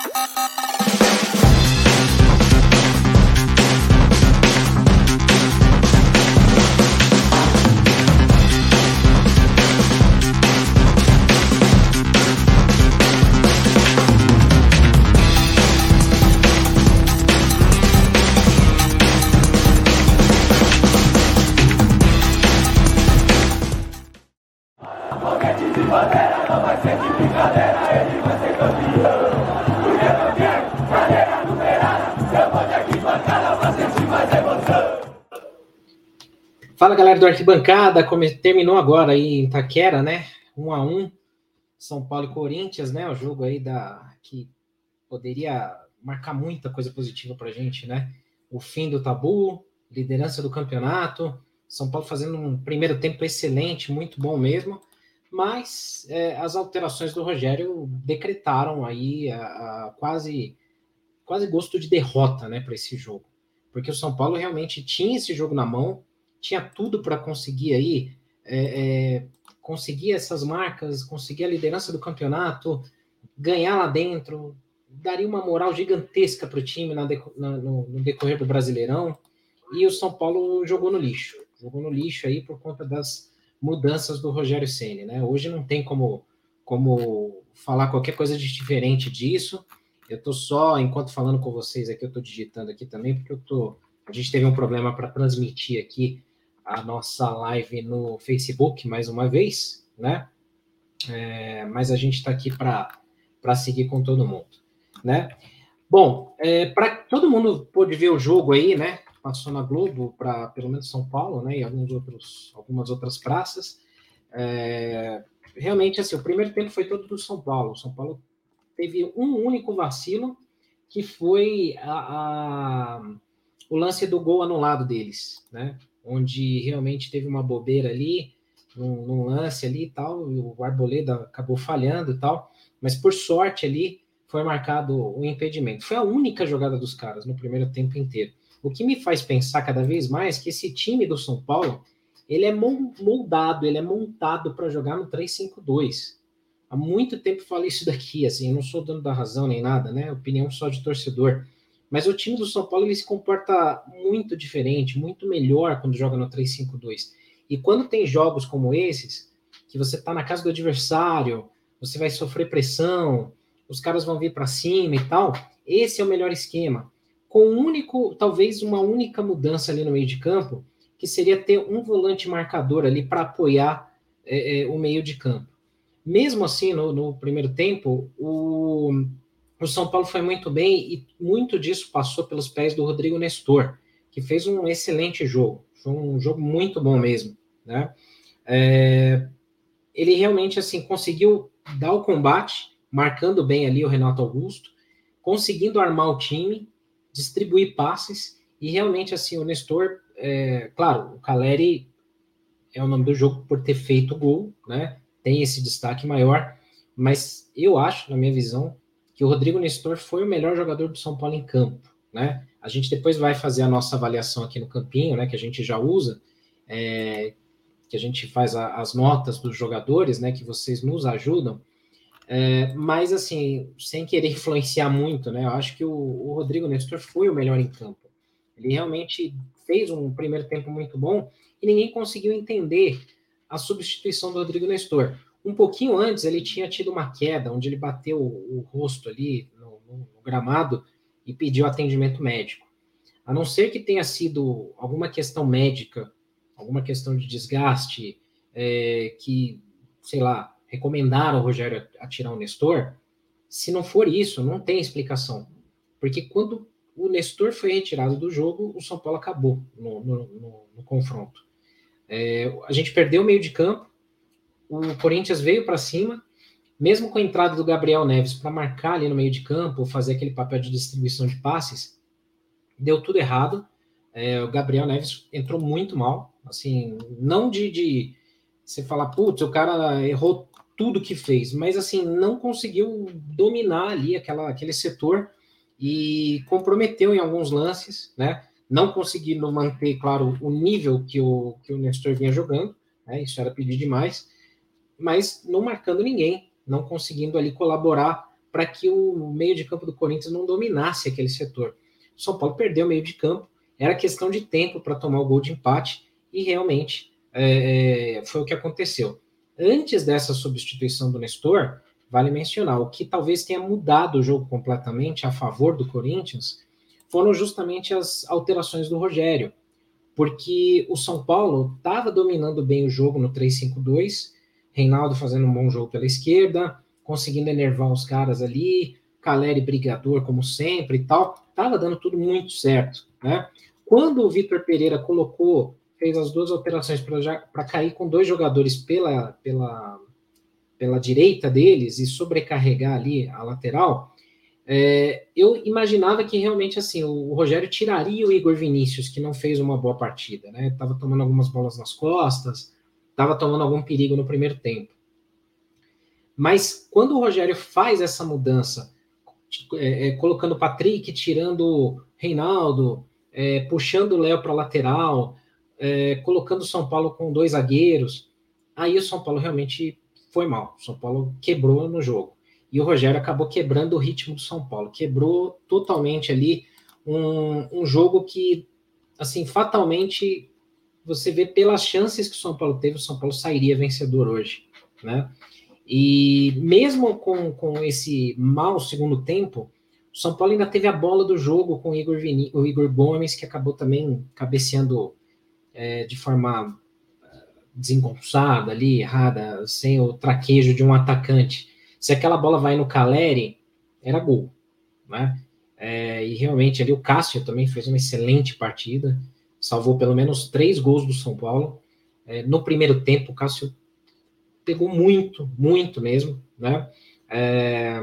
Ha ha ha! Galera do Arquibancada, terminou agora aí em Taquera, né? Um a um, São Paulo e Corinthians, né? O jogo aí da que poderia marcar muita coisa positiva para a gente, né? O fim do tabu, liderança do campeonato, São Paulo fazendo um primeiro tempo excelente, muito bom mesmo, mas é, as alterações do Rogério decretaram aí a, a quase quase gosto de derrota, né, para esse jogo, porque o São Paulo realmente tinha esse jogo na mão tinha tudo para conseguir aí é, é, conseguir essas marcas, conseguir a liderança do campeonato, ganhar lá dentro, daria uma moral gigantesca para o time na, na, no, no, decorrer do Brasileirão. E o São Paulo jogou no lixo, jogou no lixo aí por conta das mudanças do Rogério Ceni, né? Hoje não tem como como falar qualquer coisa de diferente disso. Eu tô só, enquanto falando com vocês aqui, eu tô digitando aqui também, porque eu tô. A gente teve um problema para transmitir aqui a nossa live no Facebook mais uma vez, né? É, mas a gente está aqui para seguir com todo mundo, né? Bom, é, para todo mundo pôde ver o jogo aí, né? Passou na Globo para pelo menos São Paulo, né? E alguns outros, algumas outras praças. É, realmente, assim, o primeiro tempo foi todo do São Paulo. São Paulo teve um único vacilo, que foi a, a, o lance do gol anulado deles, né? Onde realmente teve uma bobeira ali, num, num lance ali e tal, e o Arboleda acabou falhando e tal, mas por sorte ali foi marcado o impedimento. Foi a única jogada dos caras no primeiro tempo inteiro. O que me faz pensar cada vez mais que esse time do São Paulo, ele é moldado, ele é montado para jogar no 3-5-2. Há muito tempo falo isso daqui, assim, eu não sou dono da razão nem nada, né? Opinião só de torcedor. Mas o time do São Paulo ele se comporta muito diferente, muito melhor quando joga no 3-5-2. E quando tem jogos como esses, que você está na casa do adversário, você vai sofrer pressão, os caras vão vir para cima e tal, esse é o melhor esquema. Com um único, talvez uma única mudança ali no meio de campo, que seria ter um volante marcador ali para apoiar é, é, o meio de campo. Mesmo assim, no, no primeiro tempo, o, o São Paulo foi muito bem e muito disso passou pelos pés do Rodrigo Nestor, que fez um excelente jogo. Foi um jogo muito bom mesmo, né? É, ele realmente assim conseguiu dar o combate, marcando bem ali o Renato Augusto, conseguindo armar o time, distribuir passes e realmente assim o Nestor, é, claro, o Caleri é o nome do jogo por ter feito gol, né? Tem esse destaque maior, mas eu acho, na minha visão, que o Rodrigo Nestor foi o melhor jogador do São Paulo em campo, né? A gente depois vai fazer a nossa avaliação aqui no campinho, né? Que a gente já usa, é, que a gente faz a, as notas dos jogadores, né? Que vocês nos ajudam. É, mas assim, sem querer influenciar muito, né? Eu acho que o, o Rodrigo Nestor foi o melhor em campo. Ele realmente fez um primeiro tempo muito bom e ninguém conseguiu entender a substituição do Rodrigo Nestor. Um pouquinho antes, ele tinha tido uma queda, onde ele bateu o, o rosto ali no, no, no gramado e pediu atendimento médico. A não ser que tenha sido alguma questão médica, alguma questão de desgaste, é, que, sei lá, recomendaram o Rogério a, a tirar o Nestor, se não for isso, não tem explicação. Porque quando o Nestor foi retirado do jogo, o São Paulo acabou no, no, no, no confronto. É, a gente perdeu o meio de campo, o Corinthians veio para cima, mesmo com a entrada do Gabriel Neves para marcar ali no meio de campo, fazer aquele papel de distribuição de passes, deu tudo errado. É, o Gabriel Neves entrou muito mal, assim, não de, de você falar, putz, o cara errou tudo que fez, mas assim, não conseguiu dominar ali aquela, aquele setor e comprometeu em alguns lances, né? Não conseguindo manter, claro, o nível que o, que o Nestor vinha jogando, né? Isso era pedir demais mas não marcando ninguém, não conseguindo ali colaborar para que o meio de campo do Corinthians não dominasse aquele setor. O São Paulo perdeu o meio de campo, era questão de tempo para tomar o gol de empate, e realmente é, é, foi o que aconteceu. Antes dessa substituição do Nestor, vale mencionar, o que talvez tenha mudado o jogo completamente a favor do Corinthians foram justamente as alterações do Rogério, porque o São Paulo estava dominando bem o jogo no 3-5-2, Reinaldo fazendo um bom jogo pela esquerda, conseguindo enervar os caras ali, Caleri brigador como sempre e tal, estava dando tudo muito certo, né? Quando o Vitor Pereira colocou, fez as duas alterações para cair com dois jogadores pela, pela, pela direita deles e sobrecarregar ali a lateral, é, eu imaginava que realmente assim o Rogério tiraria o Igor Vinícius, que não fez uma boa partida, né? Tava tomando algumas bolas nas costas, estava tomando algum perigo no primeiro tempo. Mas quando o Rogério faz essa mudança, é, é, colocando o Patrick, tirando o Reinaldo, é, puxando o Léo para lateral, é, colocando o São Paulo com dois zagueiros, aí o São Paulo realmente foi mal. O São Paulo quebrou no jogo. E o Rogério acabou quebrando o ritmo do São Paulo, quebrou totalmente ali um, um jogo que, assim, fatalmente você vê pelas chances que o São Paulo teve, o São Paulo sairia vencedor hoje, né? E mesmo com, com esse mau segundo tempo, o São Paulo ainda teve a bola do jogo com o Igor, Vini, o Igor Gomes, que acabou também cabeceando é, de forma é, desengonçada ali, errada, sem o traquejo de um atacante. Se aquela bola vai no Caleri, era gol, né? É, e realmente ali o Cássio também fez uma excelente partida salvou pelo menos três gols do São Paulo. É, no primeiro tempo, o Cássio pegou muito, muito mesmo, né? É,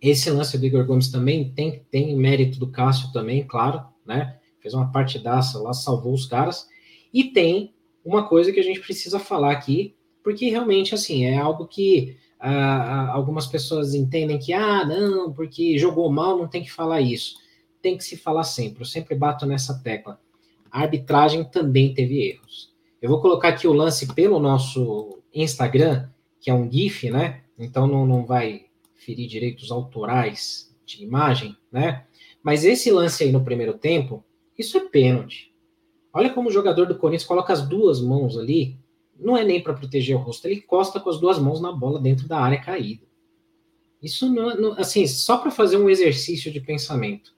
esse lance do Igor Gomes também tem, tem mérito do Cássio também, claro, né? Fez uma partidaça lá, salvou os caras. E tem uma coisa que a gente precisa falar aqui, porque realmente, assim, é algo que ah, algumas pessoas entendem que, ah, não, porque jogou mal, não tem que falar isso. Tem que se falar sempre, eu sempre bato nessa tecla a arbitragem também teve erros. Eu vou colocar aqui o lance pelo nosso Instagram, que é um GIF, né? Então não, não vai ferir direitos autorais de imagem, né? Mas esse lance aí no primeiro tempo, isso é pênalti. Olha como o jogador do Corinthians coloca as duas mãos ali, não é nem para proteger o rosto, ele encosta com as duas mãos na bola dentro da área caída. Isso não, não assim, só para fazer um exercício de pensamento.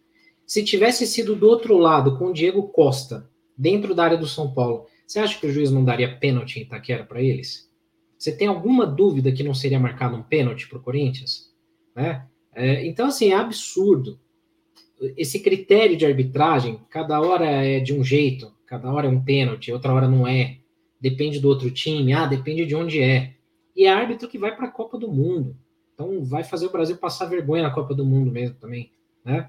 Se tivesse sido do outro lado, com o Diego Costa, dentro da área do São Paulo, você acha que o juiz não daria pênalti em Itaquera para eles? Você tem alguma dúvida que não seria marcado um pênalti para o Corinthians? Né? É, então, assim, é absurdo. Esse critério de arbitragem, cada hora é de um jeito, cada hora é um pênalti, outra hora não é. Depende do outro time, ah, depende de onde é. E é árbitro que vai para a Copa do Mundo. Então, vai fazer o Brasil passar vergonha na Copa do Mundo mesmo também, né?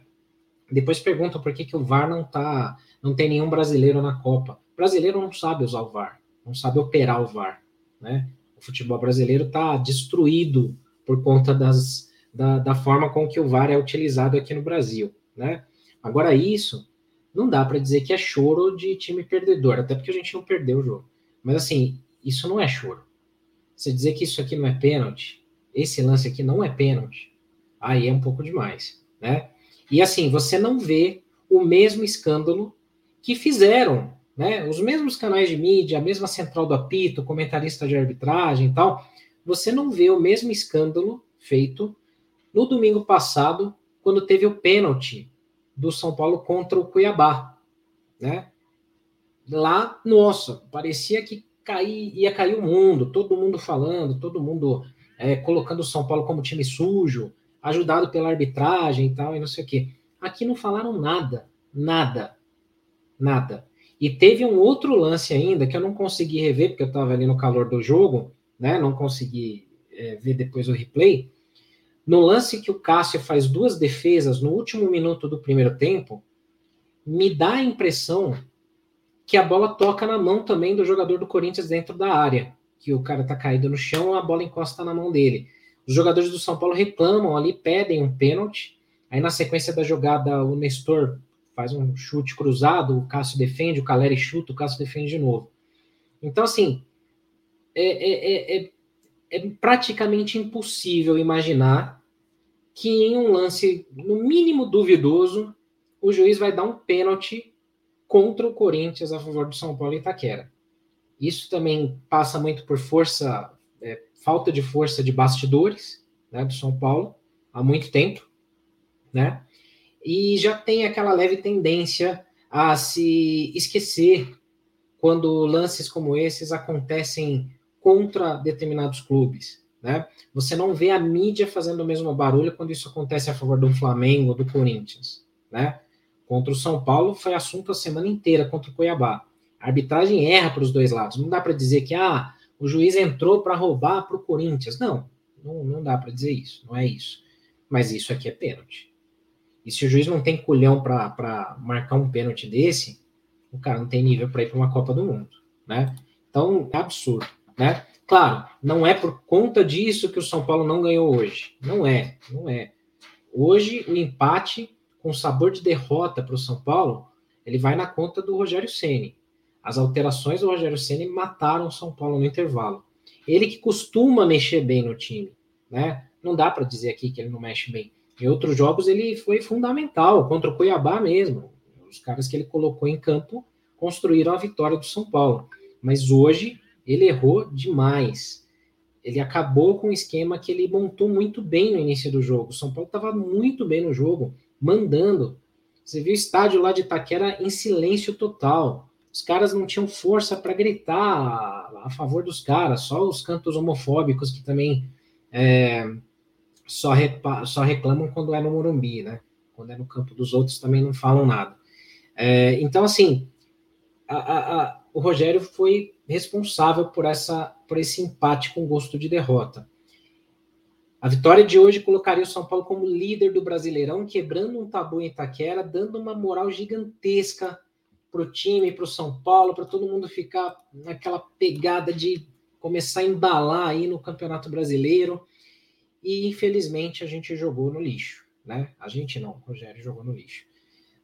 Depois perguntam por que, que o VAR não tá, não tem nenhum brasileiro na Copa. O brasileiro não sabe usar o VAR, não sabe operar o VAR, né? O futebol brasileiro está destruído por conta das, da, da forma com que o VAR é utilizado aqui no Brasil, né? Agora isso não dá para dizer que é choro de time perdedor, até porque a gente não perdeu o jogo. Mas assim, isso não é choro. Você dizer que isso aqui não é pênalti, esse lance aqui não é pênalti, aí é um pouco demais, né? E assim, você não vê o mesmo escândalo que fizeram, né? Os mesmos canais de mídia, a mesma central do apito, comentarista de arbitragem e tal. Você não vê o mesmo escândalo feito no domingo passado, quando teve o pênalti do São Paulo contra o Cuiabá, né? Lá, nossa, parecia que cair, ia cair o mundo, todo mundo falando, todo mundo é, colocando o São Paulo como time sujo, ajudado pela arbitragem e tal, e não sei o quê. Aqui não falaram nada, nada, nada. E teve um outro lance ainda que eu não consegui rever, porque eu estava ali no calor do jogo, né? Não consegui é, ver depois o replay. No lance que o Cássio faz duas defesas no último minuto do primeiro tempo, me dá a impressão que a bola toca na mão também do jogador do Corinthians dentro da área. Que o cara tá caído no chão, a bola encosta na mão dele. Os jogadores do São Paulo reclamam ali, pedem um pênalti. Aí na sequência da jogada, o Nestor faz um chute cruzado, o Cássio defende, o Caleri chuta, o Cássio defende de novo. Então, assim, é, é, é, é praticamente impossível imaginar que em um lance no mínimo duvidoso, o juiz vai dar um pênalti contra o Corinthians a favor do São Paulo e Itaquera. Isso também passa muito por força, é, falta de força de bastidores, né, do São Paulo, há muito tempo, né? E já tem aquela leve tendência a se esquecer quando lances como esses acontecem contra determinados clubes, né? Você não vê a mídia fazendo o mesmo barulho quando isso acontece a favor do Flamengo ou do Corinthians, né? Contra o São Paulo foi assunto a semana inteira contra o Cuiabá. A arbitragem erra para os dois lados. Não dá para dizer que ah, o juiz entrou para roubar para o Corinthians. Não, não, não dá para dizer isso. Não é isso. Mas isso aqui é pênalti. E se o juiz não tem culhão para marcar um pênalti desse, o cara não tem nível para ir para uma Copa do Mundo, né? Então, é absurdo, né? Claro, não é por conta disso que o São Paulo não ganhou hoje. Não é, não é. Hoje, o empate com sabor de derrota para o São Paulo, ele vai na conta do Rogério Ceni. As alterações do Rogério Ceni mataram o São Paulo no intervalo. Ele que costuma mexer bem no time, né? Não dá para dizer aqui que ele não mexe bem. Em outros jogos ele foi fundamental, contra o Cuiabá mesmo. Os caras que ele colocou em campo construíram a vitória do São Paulo. Mas hoje ele errou demais. Ele acabou com um esquema que ele montou muito bem no início do jogo. O São Paulo estava muito bem no jogo, mandando. Você viu o estádio lá de Itaquera em silêncio total. Os caras não tinham força para gritar a favor dos caras, só os cantos homofóbicos que também é, só, só reclamam quando é no Morumbi, né? Quando é no campo dos outros também não falam nada. É, então, assim, a, a, o Rogério foi responsável por, essa, por esse empate com gosto de derrota. A vitória de hoje colocaria o São Paulo como líder do Brasileirão, quebrando um tabu em Itaquera, dando uma moral gigantesca para o time, para o São Paulo, para todo mundo ficar naquela pegada de começar a embalar aí no Campeonato Brasileiro. E infelizmente a gente jogou no lixo, né? A gente não, o Rogério jogou no lixo.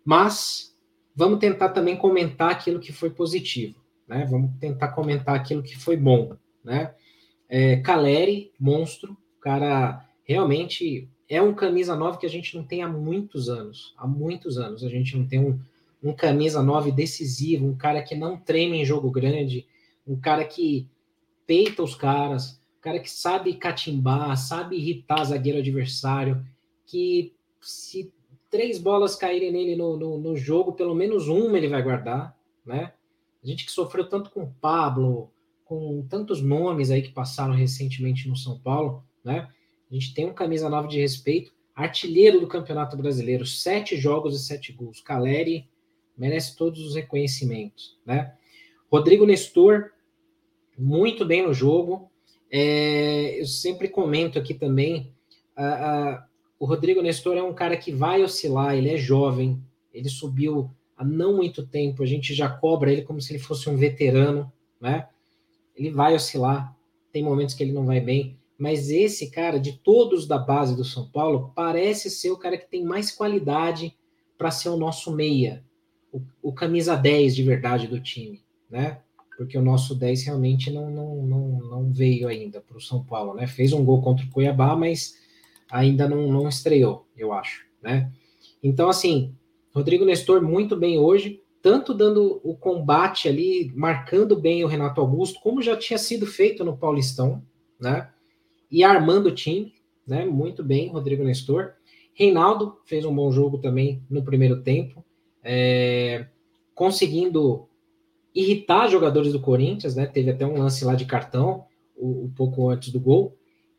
Mas vamos tentar também comentar aquilo que foi positivo né? Vamos tentar comentar aquilo que foi bom, né? É, Caleri, monstro, cara realmente é um camisa 9 que a gente não tem há muitos anos, há muitos anos a gente não tem um, um camisa 9 decisivo, um cara que não treme em jogo grande, um cara que peita os caras, um cara que sabe catimbar, sabe irritar zagueiro adversário, que se três bolas caírem nele no, no, no jogo, pelo menos uma ele vai guardar, né? A gente que sofreu tanto com Pablo, com tantos nomes aí que passaram recentemente no São Paulo, né? A gente tem um camisa nova de respeito, artilheiro do Campeonato Brasileiro, sete jogos e sete gols. Caleri merece todos os reconhecimentos, né? Rodrigo Nestor, muito bem no jogo. É, eu sempre comento aqui também, o Rodrigo Nestor é um cara que vai oscilar, ele é jovem, ele subiu há não muito tempo, a gente já cobra ele como se ele fosse um veterano, né? Ele vai oscilar, tem momentos que ele não vai bem, mas esse cara, de todos da base do São Paulo, parece ser o cara que tem mais qualidade para ser o nosso meia, o, o, camisa 10 de verdade do time, né? Porque o nosso 10 realmente não, não, não, não veio ainda para o São Paulo, né? Fez um gol contra o Cuiabá, mas ainda não, não estreou, eu acho, né? Então, assim, Rodrigo Nestor muito bem hoje, tanto dando o combate ali, marcando bem o Renato Augusto, como já tinha sido feito no Paulistão, né? E armando o time, né? Muito bem, Rodrigo Nestor. Reinaldo fez um bom jogo também no primeiro tempo, é, conseguindo irritar jogadores do Corinthians, né? Teve até um lance lá de cartão, um, pouco antes do gol.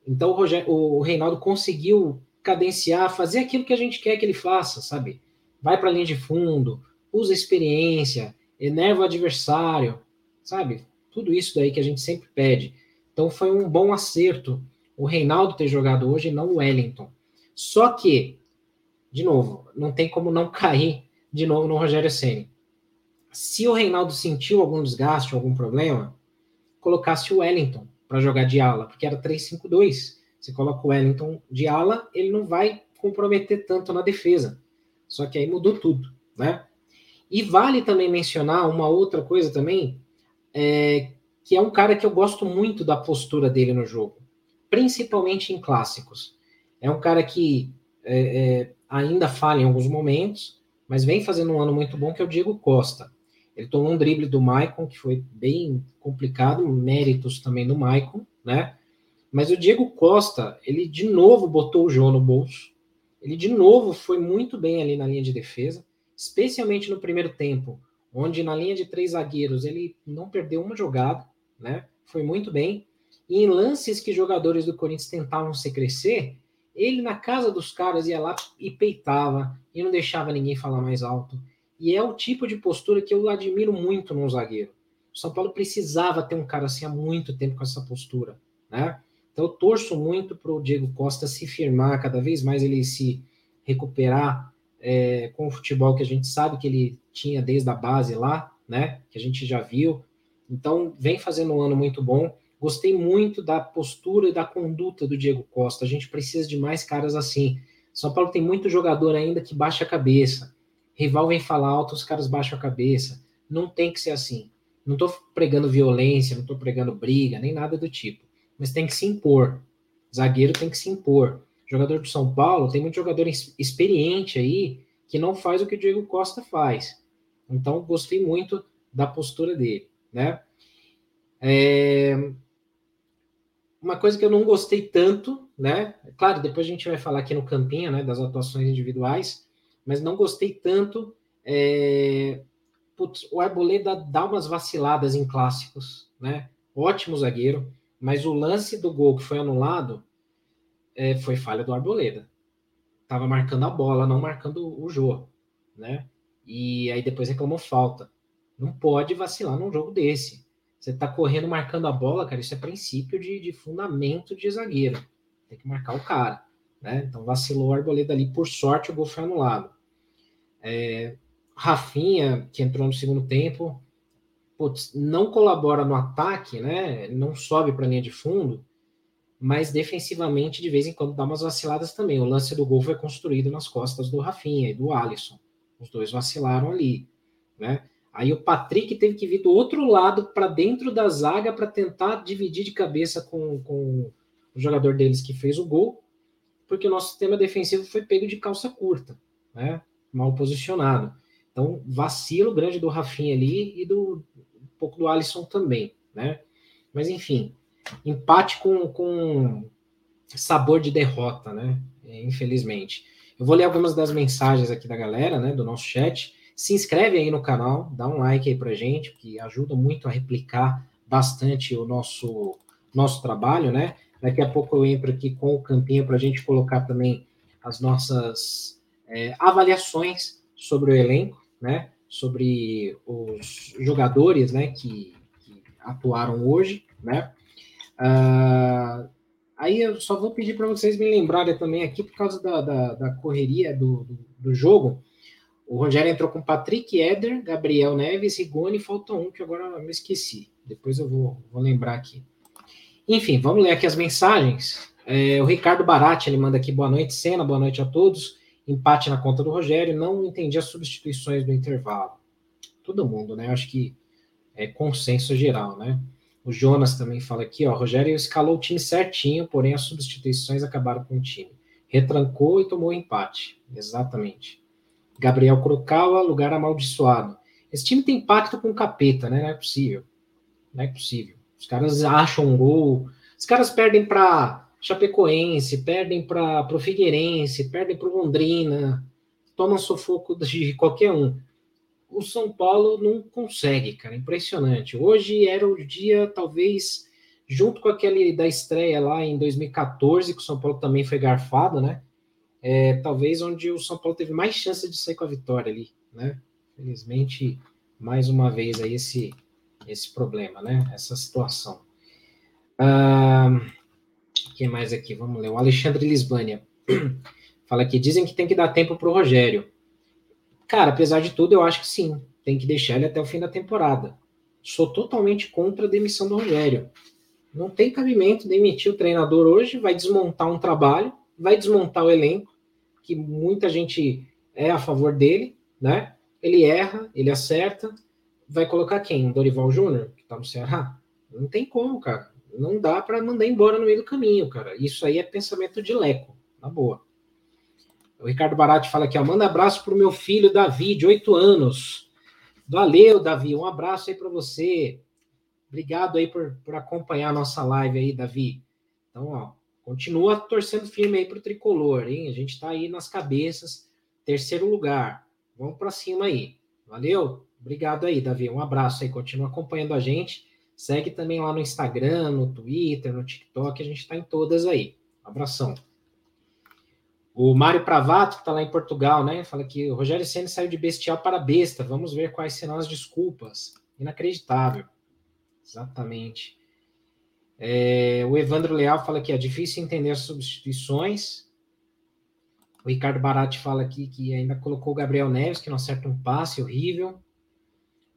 Então o, o Reinaldo conseguiu cadenciar, fazer aquilo que a gente quer que ele faça, sabe? vai para a linha de fundo, usa experiência, enerva o adversário, sabe? Tudo isso daí que a gente sempre pede. Então foi um bom acerto o Reinaldo ter jogado hoje e não o Wellington. Só que, de novo, não tem como não cair de novo no Rogério Ceni. Se o Reinaldo sentiu algum desgaste, algum problema, colocasse o Wellington para jogar de ala, porque era 3-5-2. Você coloca o Wellington de ala, ele não vai comprometer tanto na defesa. Só que aí mudou tudo, né? E vale também mencionar uma outra coisa também, é, que é um cara que eu gosto muito da postura dele no jogo, principalmente em clássicos. É um cara que é, é, ainda falha em alguns momentos, mas vem fazendo um ano muito bom, que é o Diego Costa. Ele tomou um drible do Maicon, que foi bem complicado, méritos também do Maicon, né? Mas o Diego Costa, ele de novo botou o João no bolso. Ele de novo foi muito bem ali na linha de defesa, especialmente no primeiro tempo, onde na linha de três zagueiros ele não perdeu uma jogada, né? Foi muito bem. E em lances que jogadores do Corinthians tentavam se crescer, ele na casa dos caras ia lá e peitava e não deixava ninguém falar mais alto. E é o tipo de postura que eu admiro muito num zagueiro. O São Paulo precisava ter um cara assim há muito tempo com essa postura, né? Então eu torço muito para o Diego Costa se firmar cada vez mais, ele se recuperar é, com o futebol que a gente sabe que ele tinha desde a base lá, né? Que a gente já viu. Então vem fazendo um ano muito bom. Gostei muito da postura e da conduta do Diego Costa. A gente precisa de mais caras assim. São Paulo tem muito jogador ainda que baixa a cabeça. Rival vem falar alto, os caras baixam a cabeça. Não tem que ser assim. Não estou pregando violência, não estou pregando briga, nem nada do tipo mas tem que se impor. Zagueiro tem que se impor. Jogador do São Paulo, tem muito jogador experiente aí que não faz o que o Diego Costa faz. Então, gostei muito da postura dele, né? É... Uma coisa que eu não gostei tanto, né? Claro, depois a gente vai falar aqui no campinho, né, das atuações individuais, mas não gostei tanto. É... Putz, o Arboleda dá umas vaciladas em clássicos, né? Ótimo zagueiro. Mas o lance do gol que foi anulado é, foi falha do Arboleda. Tava marcando a bola, não marcando o jogo, né? E aí depois reclamou falta. Não pode vacilar num jogo desse. Você tá correndo marcando a bola, cara, isso é princípio de, de fundamento de zagueiro. Tem que marcar o cara, né? Então vacilou o Arboleda ali, por sorte o gol foi anulado. É, Rafinha, que entrou no segundo tempo, putz, não colabora no ataque, né? Não sobe para a linha de fundo, mas defensivamente de vez em quando dá umas vaciladas também. O lance do gol foi construído nas costas do Rafinha e do Alisson. Os dois vacilaram ali, né? Aí o Patrick teve que vir do outro lado para dentro da zaga para tentar dividir de cabeça com, com o jogador deles que fez o gol, porque o nosso sistema defensivo foi pego de calça curta, né? Mal posicionado. Então, vacilo grande do Rafinha ali e do, pouco do Alisson também, né? Mas enfim, empate com, com sabor de derrota, né? Infelizmente. Eu vou ler algumas das mensagens aqui da galera, né? Do nosso chat. Se inscreve aí no canal, dá um like aí pra gente, que ajuda muito a replicar bastante o nosso, nosso trabalho, né? Daqui a pouco eu entro aqui com o campinho para a gente colocar também as nossas é, avaliações sobre o elenco, né? sobre os jogadores né, que, que atuaram hoje, né? Uh, aí eu só vou pedir para vocês me lembrarem também aqui, por causa da, da, da correria do, do, do, jogo, o Rogério entrou com Patrick Eder, Gabriel Neves, Rigoni, falta um que agora eu me esqueci. Depois eu vou, vou lembrar aqui. Enfim, vamos ler aqui as mensagens. É, o Ricardo Barati, ele manda aqui boa noite, Cena, boa noite a todos empate na conta do Rogério, não entendi as substituições do intervalo. Todo mundo, né? Acho que é consenso geral, né? O Jonas também fala aqui, ó, Rogério escalou o time certinho, porém as substituições acabaram com o time. Retrancou e tomou empate. Exatamente. Gabriel Kurokawa, lugar amaldiçoado. Esse time tem pacto com o capeta, né? Não é possível. Não é possível. Os caras acham um gol. Os caras perdem para Chapecoense, perdem para o Figueirense, perdem para Londrina, tomam sufoco de qualquer um. O São Paulo não consegue, cara, impressionante. Hoje era o dia, talvez, junto com aquele da estreia lá em 2014, que o São Paulo também foi garfado, né? É, talvez onde o São Paulo teve mais chance de sair com a vitória ali, né? Felizmente, mais uma vez aí esse, esse problema, né? Essa situação. Ah, quem mais aqui? Vamos ler. O Alexandre Lisbânia. Fala aqui, dizem que tem que dar tempo para o Rogério. Cara, apesar de tudo, eu acho que sim. Tem que deixar ele até o fim da temporada. Sou totalmente contra a demissão do Rogério. Não tem cabimento demitir o treinador hoje, vai desmontar um trabalho, vai desmontar o elenco, que muita gente é a favor dele, né? Ele erra, ele acerta, vai colocar quem? Dorival Júnior, que tá no Ceará? Não tem como, cara não dá para mandar embora no meio do caminho, cara. Isso aí é pensamento de leco, na boa. O Ricardo Barati fala aqui, ó, manda abraço pro meu filho Davi, de 8 anos. Valeu, Davi, um abraço aí para você. Obrigado aí por, por acompanhar a nossa live aí, Davi. Então, ó, continua torcendo firme aí pro tricolor, hein? A gente tá aí nas cabeças, terceiro lugar. Vamos para cima aí. Valeu? Obrigado aí, Davi. Um abraço aí, continua acompanhando a gente. Segue também lá no Instagram, no Twitter, no TikTok, a gente está em todas aí. Abração. O Mário Pravato, que está lá em Portugal, né? Fala que o Rogério Senna saiu de bestial para besta. Vamos ver quais serão as desculpas. Inacreditável. Exatamente. É, o Evandro Leal fala que é difícil entender as substituições. O Ricardo Barati fala aqui que ainda colocou o Gabriel Neves, que não acerta um passe horrível.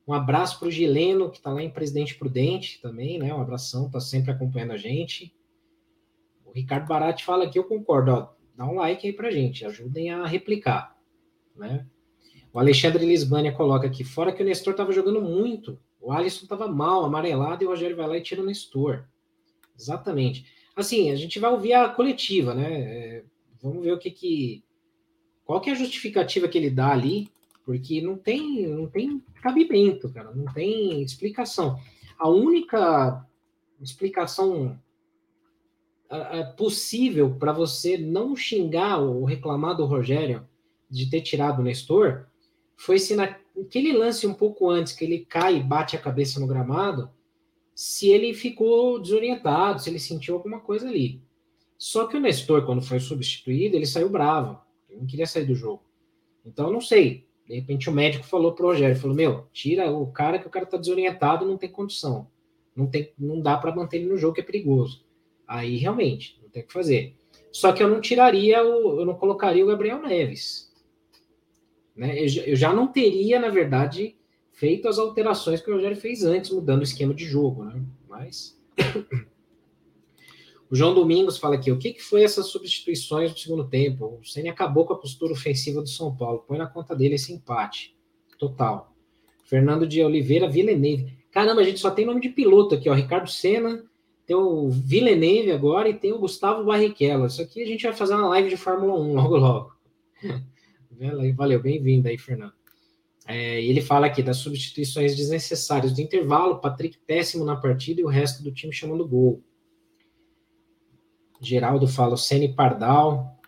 Um abraço para o Gileno, que está lá em Presidente Prudente também, né? Um abração, está sempre acompanhando a gente. O Ricardo Barati fala aqui, eu concordo, ó, dá um like aí para gente, ajudem a replicar, né? O Alexandre Lisbânia coloca aqui, fora que o Nestor estava jogando muito, o Alisson estava mal, amarelado, e o Rogério vai lá e tira o Nestor. Exatamente. Assim, a gente vai ouvir a coletiva, né? É, vamos ver o que que... Qual que é a justificativa que ele dá ali porque não tem, não tem cabimento, cara, não tem explicação. A única explicação possível para você não xingar ou reclamar do Rogério de ter tirado o Nestor foi se naquele lance um pouco antes que ele cai e bate a cabeça no gramado, se ele ficou desorientado, se ele sentiu alguma coisa ali. Só que o Nestor, quando foi substituído, ele saiu bravo, ele não queria sair do jogo. Então, não sei. De repente o médico falou pro Rogério, falou, meu, tira o cara que o cara tá desorientado, não tem condição. Não, tem, não dá para manter ele no jogo, que é perigoso. Aí realmente, não tem o que fazer. Só que eu não tiraria, o, eu não colocaria o Gabriel Neves. Né? Eu, eu já não teria, na verdade, feito as alterações que o Rogério fez antes, mudando o esquema de jogo, né? Mas O João Domingos fala aqui: o que, que foi essas substituições no segundo tempo? O Ceni acabou com a postura ofensiva do São Paulo. Põe na conta dele esse empate. Total. Fernando de Oliveira Villeneuve. Caramba, a gente só tem nome de piloto aqui, ó. Ricardo Senna, tem o Villeneuve agora e tem o Gustavo Barrichello. Isso aqui a gente vai fazer uma live de Fórmula 1 logo, logo. Valeu, bem-vindo aí, Fernando. É, ele fala aqui das substituições desnecessárias do intervalo, Patrick péssimo na partida e o resto do time chamando gol. Geraldo fala o Ceni Pardal.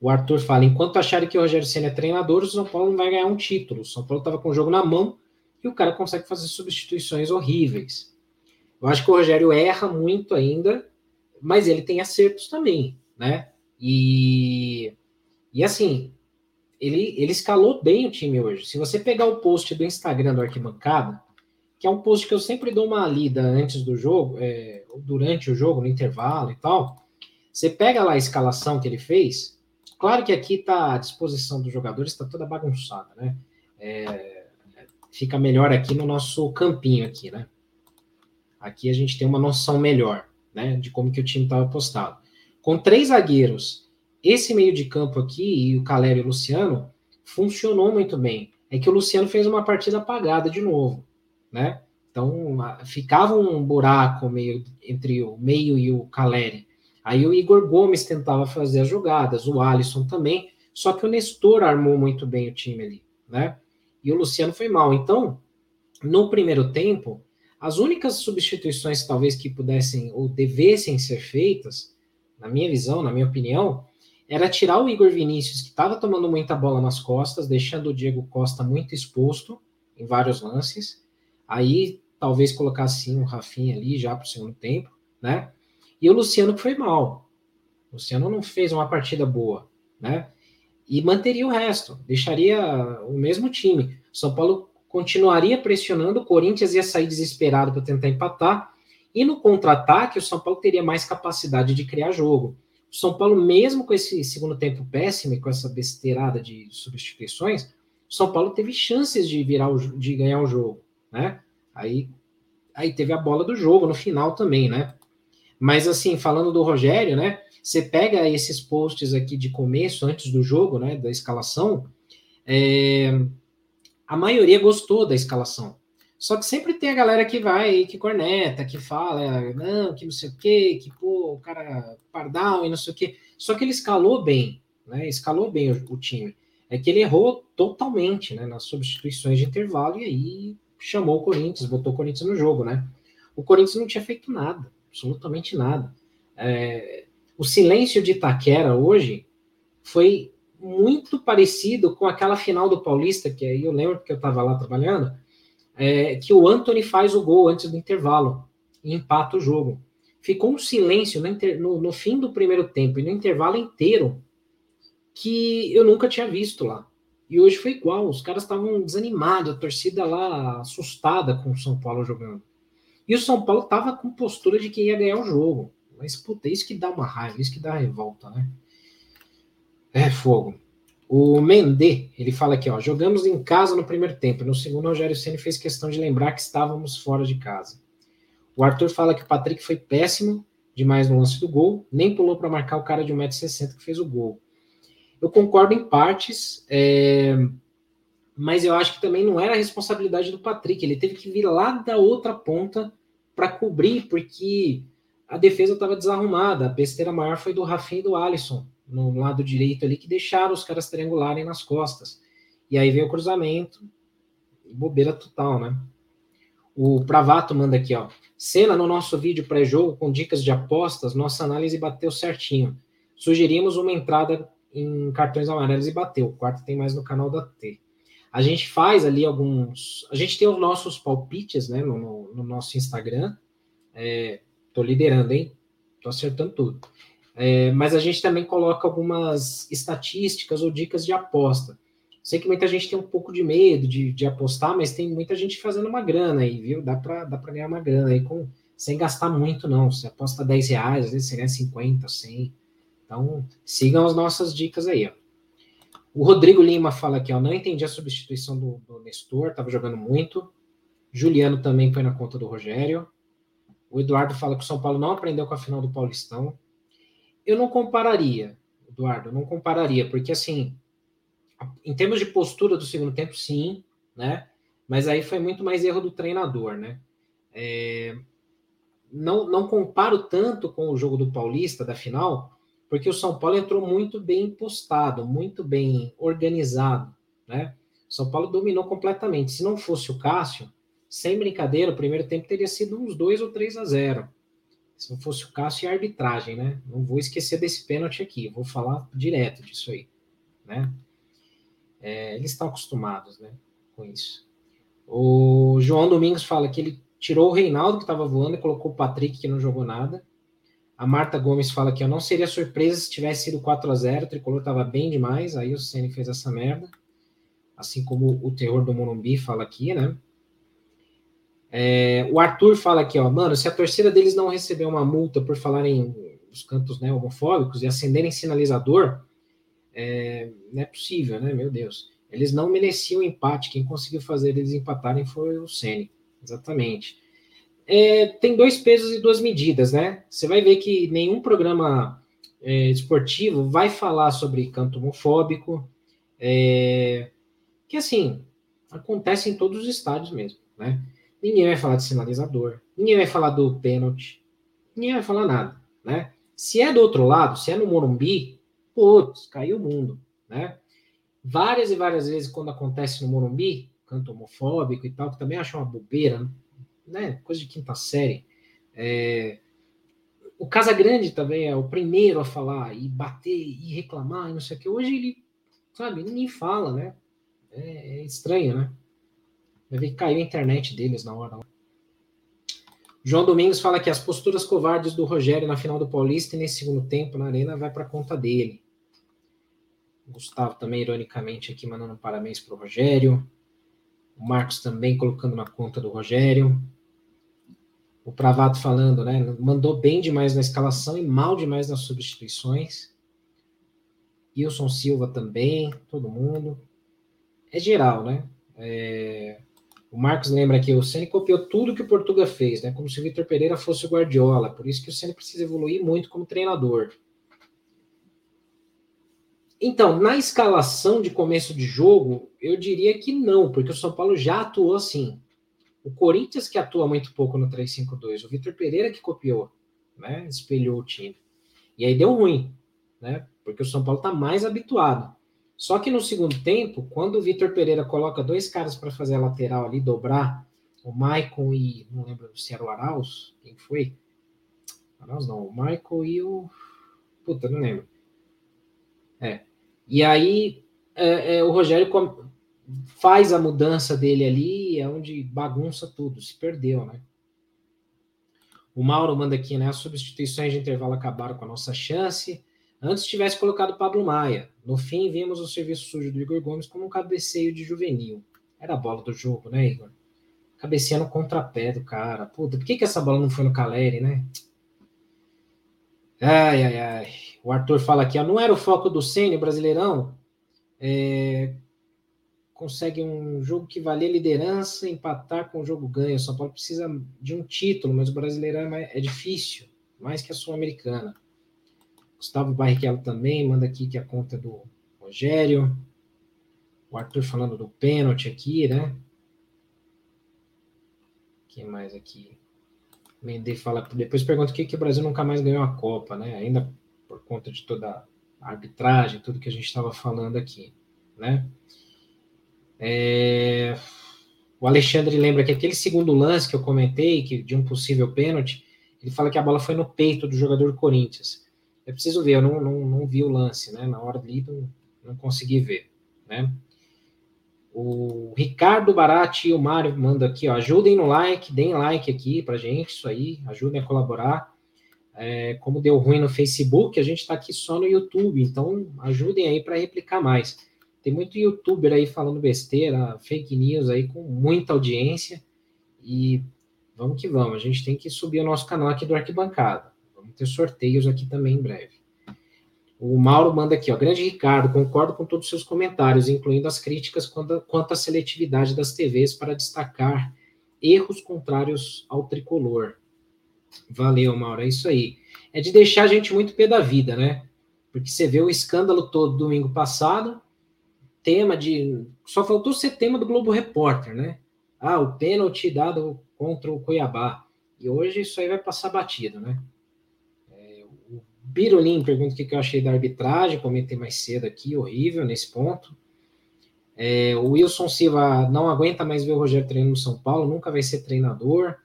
O Arthur fala: enquanto acharem que o Rogério Senna é treinador, o São Paulo não vai ganhar um título. O São Paulo estava com o jogo na mão e o cara consegue fazer substituições horríveis. Eu acho que o Rogério erra muito ainda, mas ele tem acertos também, né? E, e assim, ele, ele escalou bem o time hoje. Se você pegar o post do Instagram do Arquibancada, que é um post que eu sempre dou uma lida antes do jogo, é, durante o jogo, no intervalo e tal, você pega lá a escalação que ele fez, claro que aqui tá a disposição dos jogadores está toda bagunçada, né? É, fica melhor aqui no nosso campinho aqui, né? Aqui a gente tem uma noção melhor, né, de como que o time estava postado. Com três zagueiros, esse meio de campo aqui e o Calério e o Luciano funcionou muito bem. É que o Luciano fez uma partida apagada de novo, né? Então ficava um buraco meio entre o meio e o Caleri. Aí o Igor Gomes tentava fazer as jogadas, o Alisson também, só que o Nestor armou muito bem o time ali, né? E o Luciano foi mal. Então, no primeiro tempo, as únicas substituições talvez que pudessem ou devessem ser feitas, na minha visão, na minha opinião, era tirar o Igor Vinícius, que estava tomando muita bola nas costas, deixando o Diego Costa muito exposto em vários lances. Aí talvez colocar assim o Rafinha ali já para o segundo tempo, né? E o Luciano que foi mal. O Luciano não fez uma partida boa, né? E manteria o resto, deixaria o mesmo time. São Paulo continuaria pressionando, o Corinthians ia sair desesperado para tentar empatar. E no contra-ataque, o São Paulo teria mais capacidade de criar jogo. São Paulo, mesmo com esse segundo tempo péssimo e com essa besteirada de substituições, o São Paulo teve chances de virar o, de ganhar o jogo, né? Aí, aí teve a bola do jogo no final também, né? Mas assim, falando do Rogério, né? Você pega esses posts aqui de começo, antes do jogo, né? Da escalação, é, a maioria gostou da escalação. Só que sempre tem a galera que vai, que corneta, que fala, não, que não sei o quê, que pô, o cara pardal e não sei o quê. Só que ele escalou bem, né? Escalou bem o, o time. É que ele errou totalmente, né? Nas substituições de intervalo e aí chamou o Corinthians, botou o Corinthians no jogo, né? O Corinthians não tinha feito nada, absolutamente nada. É, o silêncio de Itaquera hoje foi muito parecido com aquela final do Paulista, que aí eu lembro que eu estava lá trabalhando, é, que o Anthony faz o gol antes do intervalo e empata o jogo. Ficou um silêncio no, inter, no, no fim do primeiro tempo e no intervalo inteiro que eu nunca tinha visto lá. E hoje foi igual, os caras estavam desanimados, a torcida lá assustada com o São Paulo jogando. E o São Paulo tava com postura de que ia ganhar o jogo. Mas, puta, isso que dá uma raiva, isso que dá revolta, né? É fogo. O Mendê, ele fala aqui, ó, jogamos em casa no primeiro tempo. No segundo, o Rogério Ceni fez questão de lembrar que estávamos fora de casa. O Arthur fala que o Patrick foi péssimo demais no lance do gol, nem pulou para marcar o cara de 1,60m que fez o gol. Eu concordo em partes, é... mas eu acho que também não era a responsabilidade do Patrick. Ele teve que vir lá da outra ponta para cobrir, porque a defesa estava desarrumada. A besteira maior foi do Rafinha e do Alisson no lado direito ali, que deixaram os caras triangularem nas costas. E aí veio o cruzamento, bobeira total, né? O Pravato manda aqui, ó. Cena no nosso vídeo pré-jogo com dicas de apostas, nossa análise bateu certinho. Sugerimos uma entrada em cartões amarelos e bateu. O quarto tem mais no canal da T. A gente faz ali alguns. A gente tem os nossos palpites, né, no, no, no nosso Instagram. É, tô liderando, hein? Tô acertando tudo. É, mas a gente também coloca algumas estatísticas ou dicas de aposta. Sei que muita gente tem um pouco de medo de, de apostar, mas tem muita gente fazendo uma grana aí, viu? Dá para dá ganhar uma grana aí com, sem gastar muito, não. Você aposta 10 reais, às vezes você ganha 50, 100. Então, sigam as nossas dicas aí, ó. O Rodrigo Lima fala aqui, ó, não entendi a substituição do, do Nestor, estava jogando muito. Juliano também foi na conta do Rogério. O Eduardo fala que o São Paulo não aprendeu com a final do Paulistão eu não compararia, Eduardo, eu não compararia, porque assim, em termos de postura do segundo tempo, sim, né? Mas aí foi muito mais erro do treinador, né? É, não, não comparo tanto com o jogo do Paulista da final, porque o São Paulo entrou muito bem postado, muito bem organizado, né? O São Paulo dominou completamente. Se não fosse o Cássio, sem brincadeira, o primeiro tempo teria sido uns 2 ou 3 a 0. Se não fosse o Cássio e a arbitragem, né? Não vou esquecer desse pênalti aqui, vou falar direto disso aí, né? É, eles estão acostumados, né, com isso. O João Domingos fala que ele tirou o Reinaldo, que estava voando, e colocou o Patrick, que não jogou nada. A Marta Gomes fala que eu não seria surpresa se tivesse sido 4 a 0 o tricolor estava bem demais, aí o Ceni fez essa merda. Assim como o terror do Morumbi fala aqui, né? É, o Arthur fala aqui, ó, mano, se a torcida deles não receber uma multa por falarem os cantos né, homofóbicos e acenderem sinalizador, é, não é possível, né? Meu Deus. Eles não mereciam empate. Quem conseguiu fazer eles empatarem foi o Ceni. Exatamente. É, tem dois pesos e duas medidas, né? Você vai ver que nenhum programa é, esportivo vai falar sobre canto homofóbico, é, que assim acontece em todos os estádios mesmo, né? Ninguém vai falar de sinalizador. Ninguém vai falar do pênalti. Ninguém vai falar nada, né? Se é do outro lado, se é no Morumbi, putz, caiu o mundo, né? Várias e várias vezes quando acontece no Morumbi, canto homofóbico e tal, que também acho uma bobeira, né? Coisa de quinta série. É... O Casagrande também é o primeiro a falar e bater e reclamar e não sei o que. Hoje ele, sabe, ninguém fala, né? É, é estranho, né? Vai ver que caiu a internet deles na hora. João Domingos fala que as posturas covardes do Rogério na final do Paulista e nesse segundo tempo na Arena vai para conta dele. Gustavo também, ironicamente, aqui mandando um parabéns para o Rogério. O Marcos também colocando na conta do Rogério. O Pravato falando, né? Mandou bem demais na escalação e mal demais nas substituições. Wilson Silva também, todo mundo. É geral, né? É... O Marcos lembra que o Ceni copiou tudo que o Portuga fez, né? Como se o Vitor Pereira fosse o Guardiola. Por isso que o Ceni precisa evoluir muito como treinador. Então, na escalação de começo de jogo, eu diria que não, porque o São Paulo já atuou assim. O Corinthians que atua muito pouco no 3-5-2, o Vitor Pereira que copiou, né? Espelhou o time. E aí deu ruim, né? porque o São Paulo está mais habituado. Só que no segundo tempo, quando o Vitor Pereira coloca dois caras para fazer a lateral ali, dobrar, o Maicon e. Não lembro se era o Arauz, quem foi? Arauz não, o Michael e o. Puta, não lembro. É. E aí é, é, o Rogério faz a mudança dele ali, é onde bagunça tudo, se perdeu, né? O Mauro manda aqui, né? As substituições de intervalo acabaram com a nossa chance. Antes tivesse colocado Pablo Maia. No fim, vimos o serviço sujo do Igor Gomes como um cabeceio de juvenil. Era a bola do jogo, né, Igor? Cabeceando no contrapé do cara. Puta, por que, que essa bola não foi no Caleri, né? Ai, ai, ai. O Arthur fala aqui, ó, não era o foco do Sênio, brasileirão? É, consegue um jogo que vale a liderança, empatar com o jogo ganho. O São Paulo precisa de um título, mas o brasileiro é, é difícil, mais que a Sul-Americana. Gustavo Barrichello também manda aqui que a conta é do Rogério. O Arthur falando do pênalti aqui, né? Quem mais aqui? Mendes fala, depois pergunta por que, que o Brasil nunca mais ganhou a Copa, né? Ainda por conta de toda a arbitragem, tudo que a gente estava falando aqui, né? É... O Alexandre lembra que aquele segundo lance que eu comentei, que de um possível pênalti, ele fala que a bola foi no peito do jogador do Corinthians. Eu preciso ver, eu não, não, não vi o lance, né? Na hora ali não, não consegui ver, né? O Ricardo Barati e o Mário mandam aqui, ó, ajudem no like, deem like aqui pra gente, isso aí, ajudem a colaborar. É, como deu ruim no Facebook, a gente está aqui só no YouTube, então ajudem aí para replicar mais. Tem muito youtuber aí falando besteira, fake news aí com muita audiência. E vamos que vamos, a gente tem que subir o nosso canal aqui do Arquibancada. Vamos ter sorteios aqui também em breve. O Mauro manda aqui, ó. Grande Ricardo, concordo com todos os seus comentários, incluindo as críticas quanto, quanto à seletividade das TVs para destacar erros contrários ao tricolor. Valeu, Mauro, é isso aí. É de deixar a gente muito pé da vida, né? Porque você vê o escândalo todo domingo passado, tema de. Só faltou ser tema do Globo Repórter, né? Ah, o pênalti dado contra o Cuiabá. E hoje isso aí vai passar batido, né? O Birolim pergunta o que eu achei da arbitragem, comentei mais cedo aqui, horrível nesse ponto. É, o Wilson Silva não aguenta mais ver o Rogério treinando no São Paulo, nunca vai ser treinador.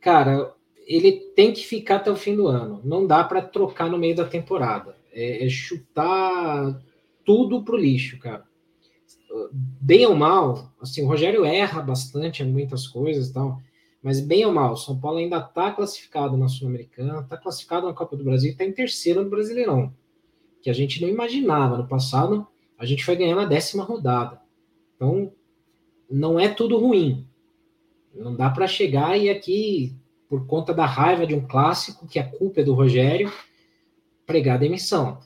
Cara, ele tem que ficar até o fim do ano. Não dá para trocar no meio da temporada. É, é chutar tudo pro lixo, cara. Bem ou mal, assim, o Rogério erra bastante em muitas coisas e tal, mas bem ou mal, São Paulo ainda está classificado na Sul-Americana, está classificado na Copa do Brasil e está em terceiro no Brasileirão, que a gente não imaginava. No passado, a gente foi ganhar na décima rodada. Então, não é tudo ruim. Não dá para chegar e aqui, por conta da raiva de um clássico, que a culpa é do Rogério, pregar demissão.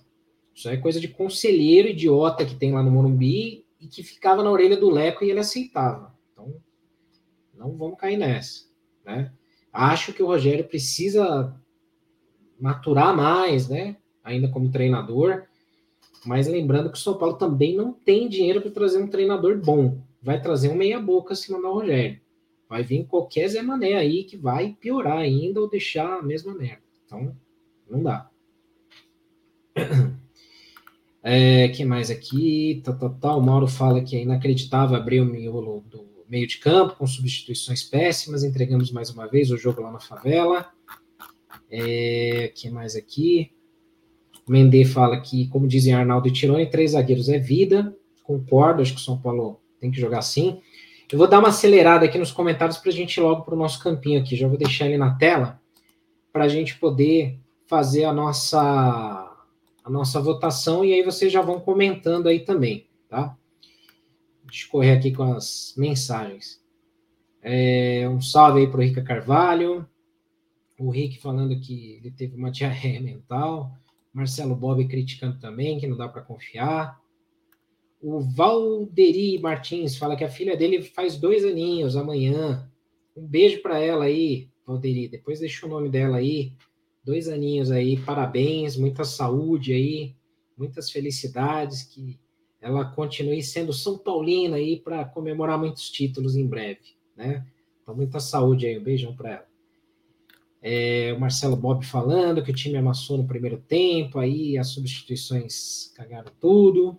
Isso é coisa de conselheiro idiota que tem lá no Morumbi e que ficava na orelha do Leco e ele aceitava. Não vamos cair nessa, né? Acho que o Rogério precisa maturar mais, né? Ainda como treinador, mas lembrando que o São Paulo também não tem dinheiro para trazer um treinador bom. Vai trazer um meia-boca se mandar o Rogério. Vai vir qualquer Zé Mané aí que vai piorar ainda ou deixar a mesma merda. Então, não dá. É, que mais aqui? Tá, tá, tá. O Mauro fala que é inacreditável abrir o miolo do meio de campo com substituições péssimas. Entregamos mais uma vez o jogo lá na favela. É, que mais aqui? Mendê fala que, como dizem Arnaldo e Tironi, três zagueiros é vida. Concordo, acho que o São Paulo tem que jogar assim. Eu vou dar uma acelerada aqui nos comentários para a gente ir logo para o nosso campinho aqui. Já vou deixar ele na tela para a gente poder fazer a nossa a nossa votação e aí vocês já vão comentando aí também, tá? Deixa eu correr aqui com as mensagens. É, um salve aí para o Rica Carvalho. O Rick falando que ele teve uma diarreia mental. Marcelo Bob criticando também, que não dá para confiar. O Valderi Martins fala que a filha dele faz dois aninhos amanhã. Um beijo para ela aí, Valderi. Depois deixa o nome dela aí dois aninhos aí, parabéns, muita saúde aí, muitas felicidades, que ela continue sendo São Paulina aí para comemorar muitos títulos em breve, né? Então, muita saúde aí, um beijão para ela. É, o Marcelo Bob falando que o time amassou no primeiro tempo, aí as substituições cagaram tudo.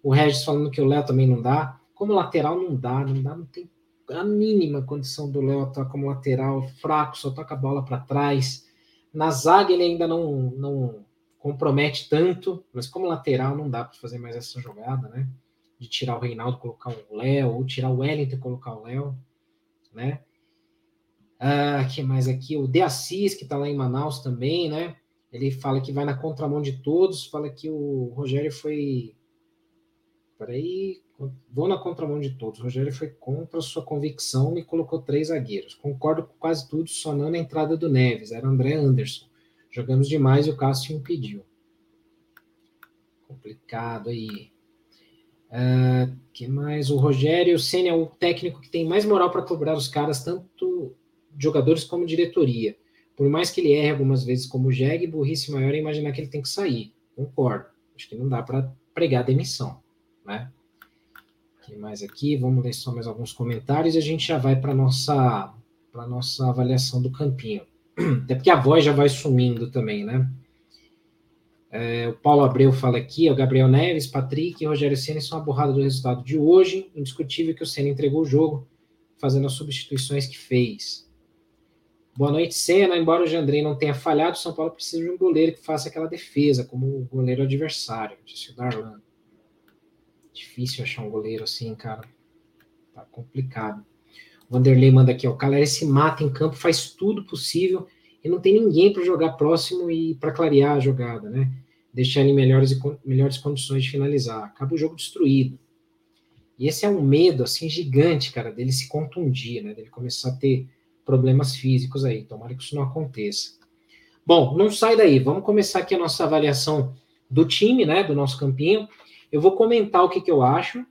O Regis falando que o Léo também não dá. Como lateral não dá, não dá, não tem a mínima condição do Léo atuar como lateral, fraco, só toca a bola para trás. Na zaga ele ainda não, não compromete tanto, mas como lateral não dá para fazer mais essa jogada, né? De tirar o Reinaldo, colocar o Léo, ou tirar o Wellington e colocar o Léo, né? Ah, que mais aqui? O De Assis, que está lá em Manaus também, né? Ele fala que vai na contramão de todos, fala que o Rogério foi. Peraí, vou na contramão de todos. O Rogério foi contra sua convicção e colocou três zagueiros. Concordo com quase tudo, só não na entrada do Neves. Era André Anderson. Jogamos demais e o Cássio impediu. Complicado aí. Uh, que mais? O Rogério Senna é o técnico que tem mais moral para cobrar os caras, tanto jogadores como diretoria. Por mais que ele erre algumas vezes como o Jeg, burrice maior é imaginar que ele tem que sair. Concordo. Acho que não dá para pregar demissão, né? que mais aqui? Vamos ler só mais alguns comentários e a gente já vai para nossa para nossa avaliação do campinho. Até porque a voz já vai sumindo também, né? É, o Paulo Abreu fala aqui, o Gabriel Neves, Patrick e Rogério Senna são a borrada do resultado de hoje. Indiscutível que o Senna entregou o jogo, fazendo as substituições que fez. Boa noite, Senna. Embora o Jandrei não tenha falhado, o São Paulo precisa de um goleiro que faça aquela defesa, como o goleiro adversário, disse o Darlan. Difícil achar um goleiro assim, cara. Tá complicado. Vanderlei manda aqui, ó. O Caleri se mata em campo, faz tudo possível e não tem ninguém para jogar próximo e para clarear a jogada, né? Deixar em melhores, melhores condições de finalizar. Acaba o jogo destruído. E esse é um medo, assim, gigante, cara, dele se contundir, né? Dele começar a ter problemas físicos aí. Tomara que isso não aconteça. Bom, não sai daí. Vamos começar aqui a nossa avaliação do time, né? Do nosso campinho. Eu vou comentar o que, que eu acho.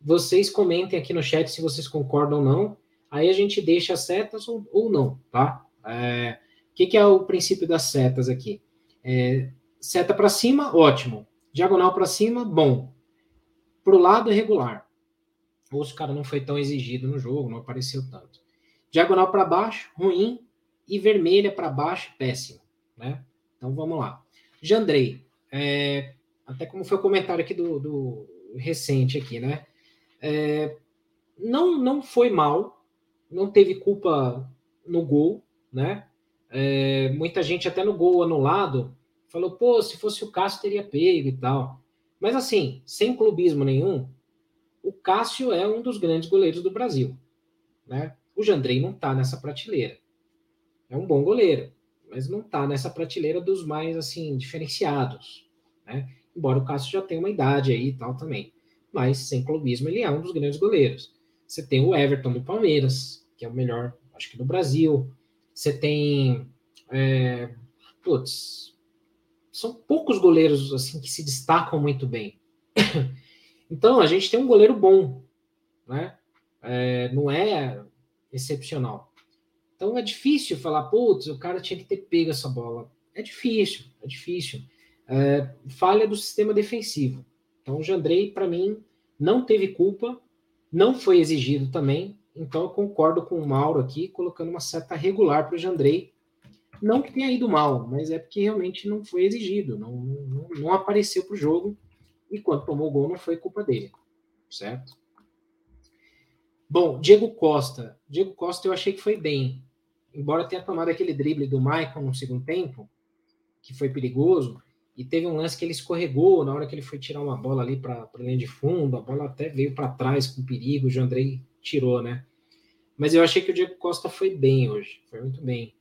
Vocês comentem aqui no chat se vocês concordam ou não. Aí a gente deixa as setas ou, ou não, tá? É, o que, que é o princípio das setas aqui? É, seta para cima, ótimo. Diagonal para cima, bom. Para o lado, regular. Ou se o cara não foi tão exigido no jogo, não apareceu tanto. Diagonal para baixo, ruim. E vermelha para baixo, péssimo. Né? Então vamos lá. Jandrei, é, até como foi o comentário aqui do, do recente aqui, né? É, não, não foi mal, não teve culpa no gol, né? É, muita gente até no gol anulado falou, pô, se fosse o Cássio teria pego e tal. Mas assim, sem clubismo nenhum, o Cássio é um dos grandes goleiros do Brasil, né? O Jandrei não tá nessa prateleira. É um bom goleiro, mas não tá nessa prateleira dos mais assim diferenciados, né? embora o Cássio já tenha uma idade aí e tal também. Mas, sem clubismo, ele é um dos grandes goleiros. Você tem o Everton do Palmeiras, que é o melhor, acho que do Brasil. Você tem. É, putz, são poucos goleiros assim que se destacam muito bem. então, a gente tem um goleiro bom, né? É, não é excepcional. Então é difícil falar, putz, o cara tinha que ter pego essa bola. É difícil, é difícil é, falha do sistema defensivo. Então, o Jandrei, para mim, não teve culpa, não foi exigido também. Então, eu concordo com o Mauro aqui, colocando uma seta regular para o Jandrei. Não que tenha ido mal, mas é porque realmente não foi exigido, não, não, não apareceu para o jogo. E quando tomou o gol, não foi culpa dele, certo? Bom, Diego Costa. Diego Costa eu achei que foi bem. Embora tenha tomado aquele drible do Michael no segundo tempo, que foi perigoso, e teve um lance que ele escorregou na hora que ele foi tirar uma bola ali para a linha de fundo, a bola até veio para trás com perigo, o João Andrei tirou, né? Mas eu achei que o Diego Costa foi bem hoje, foi muito bem.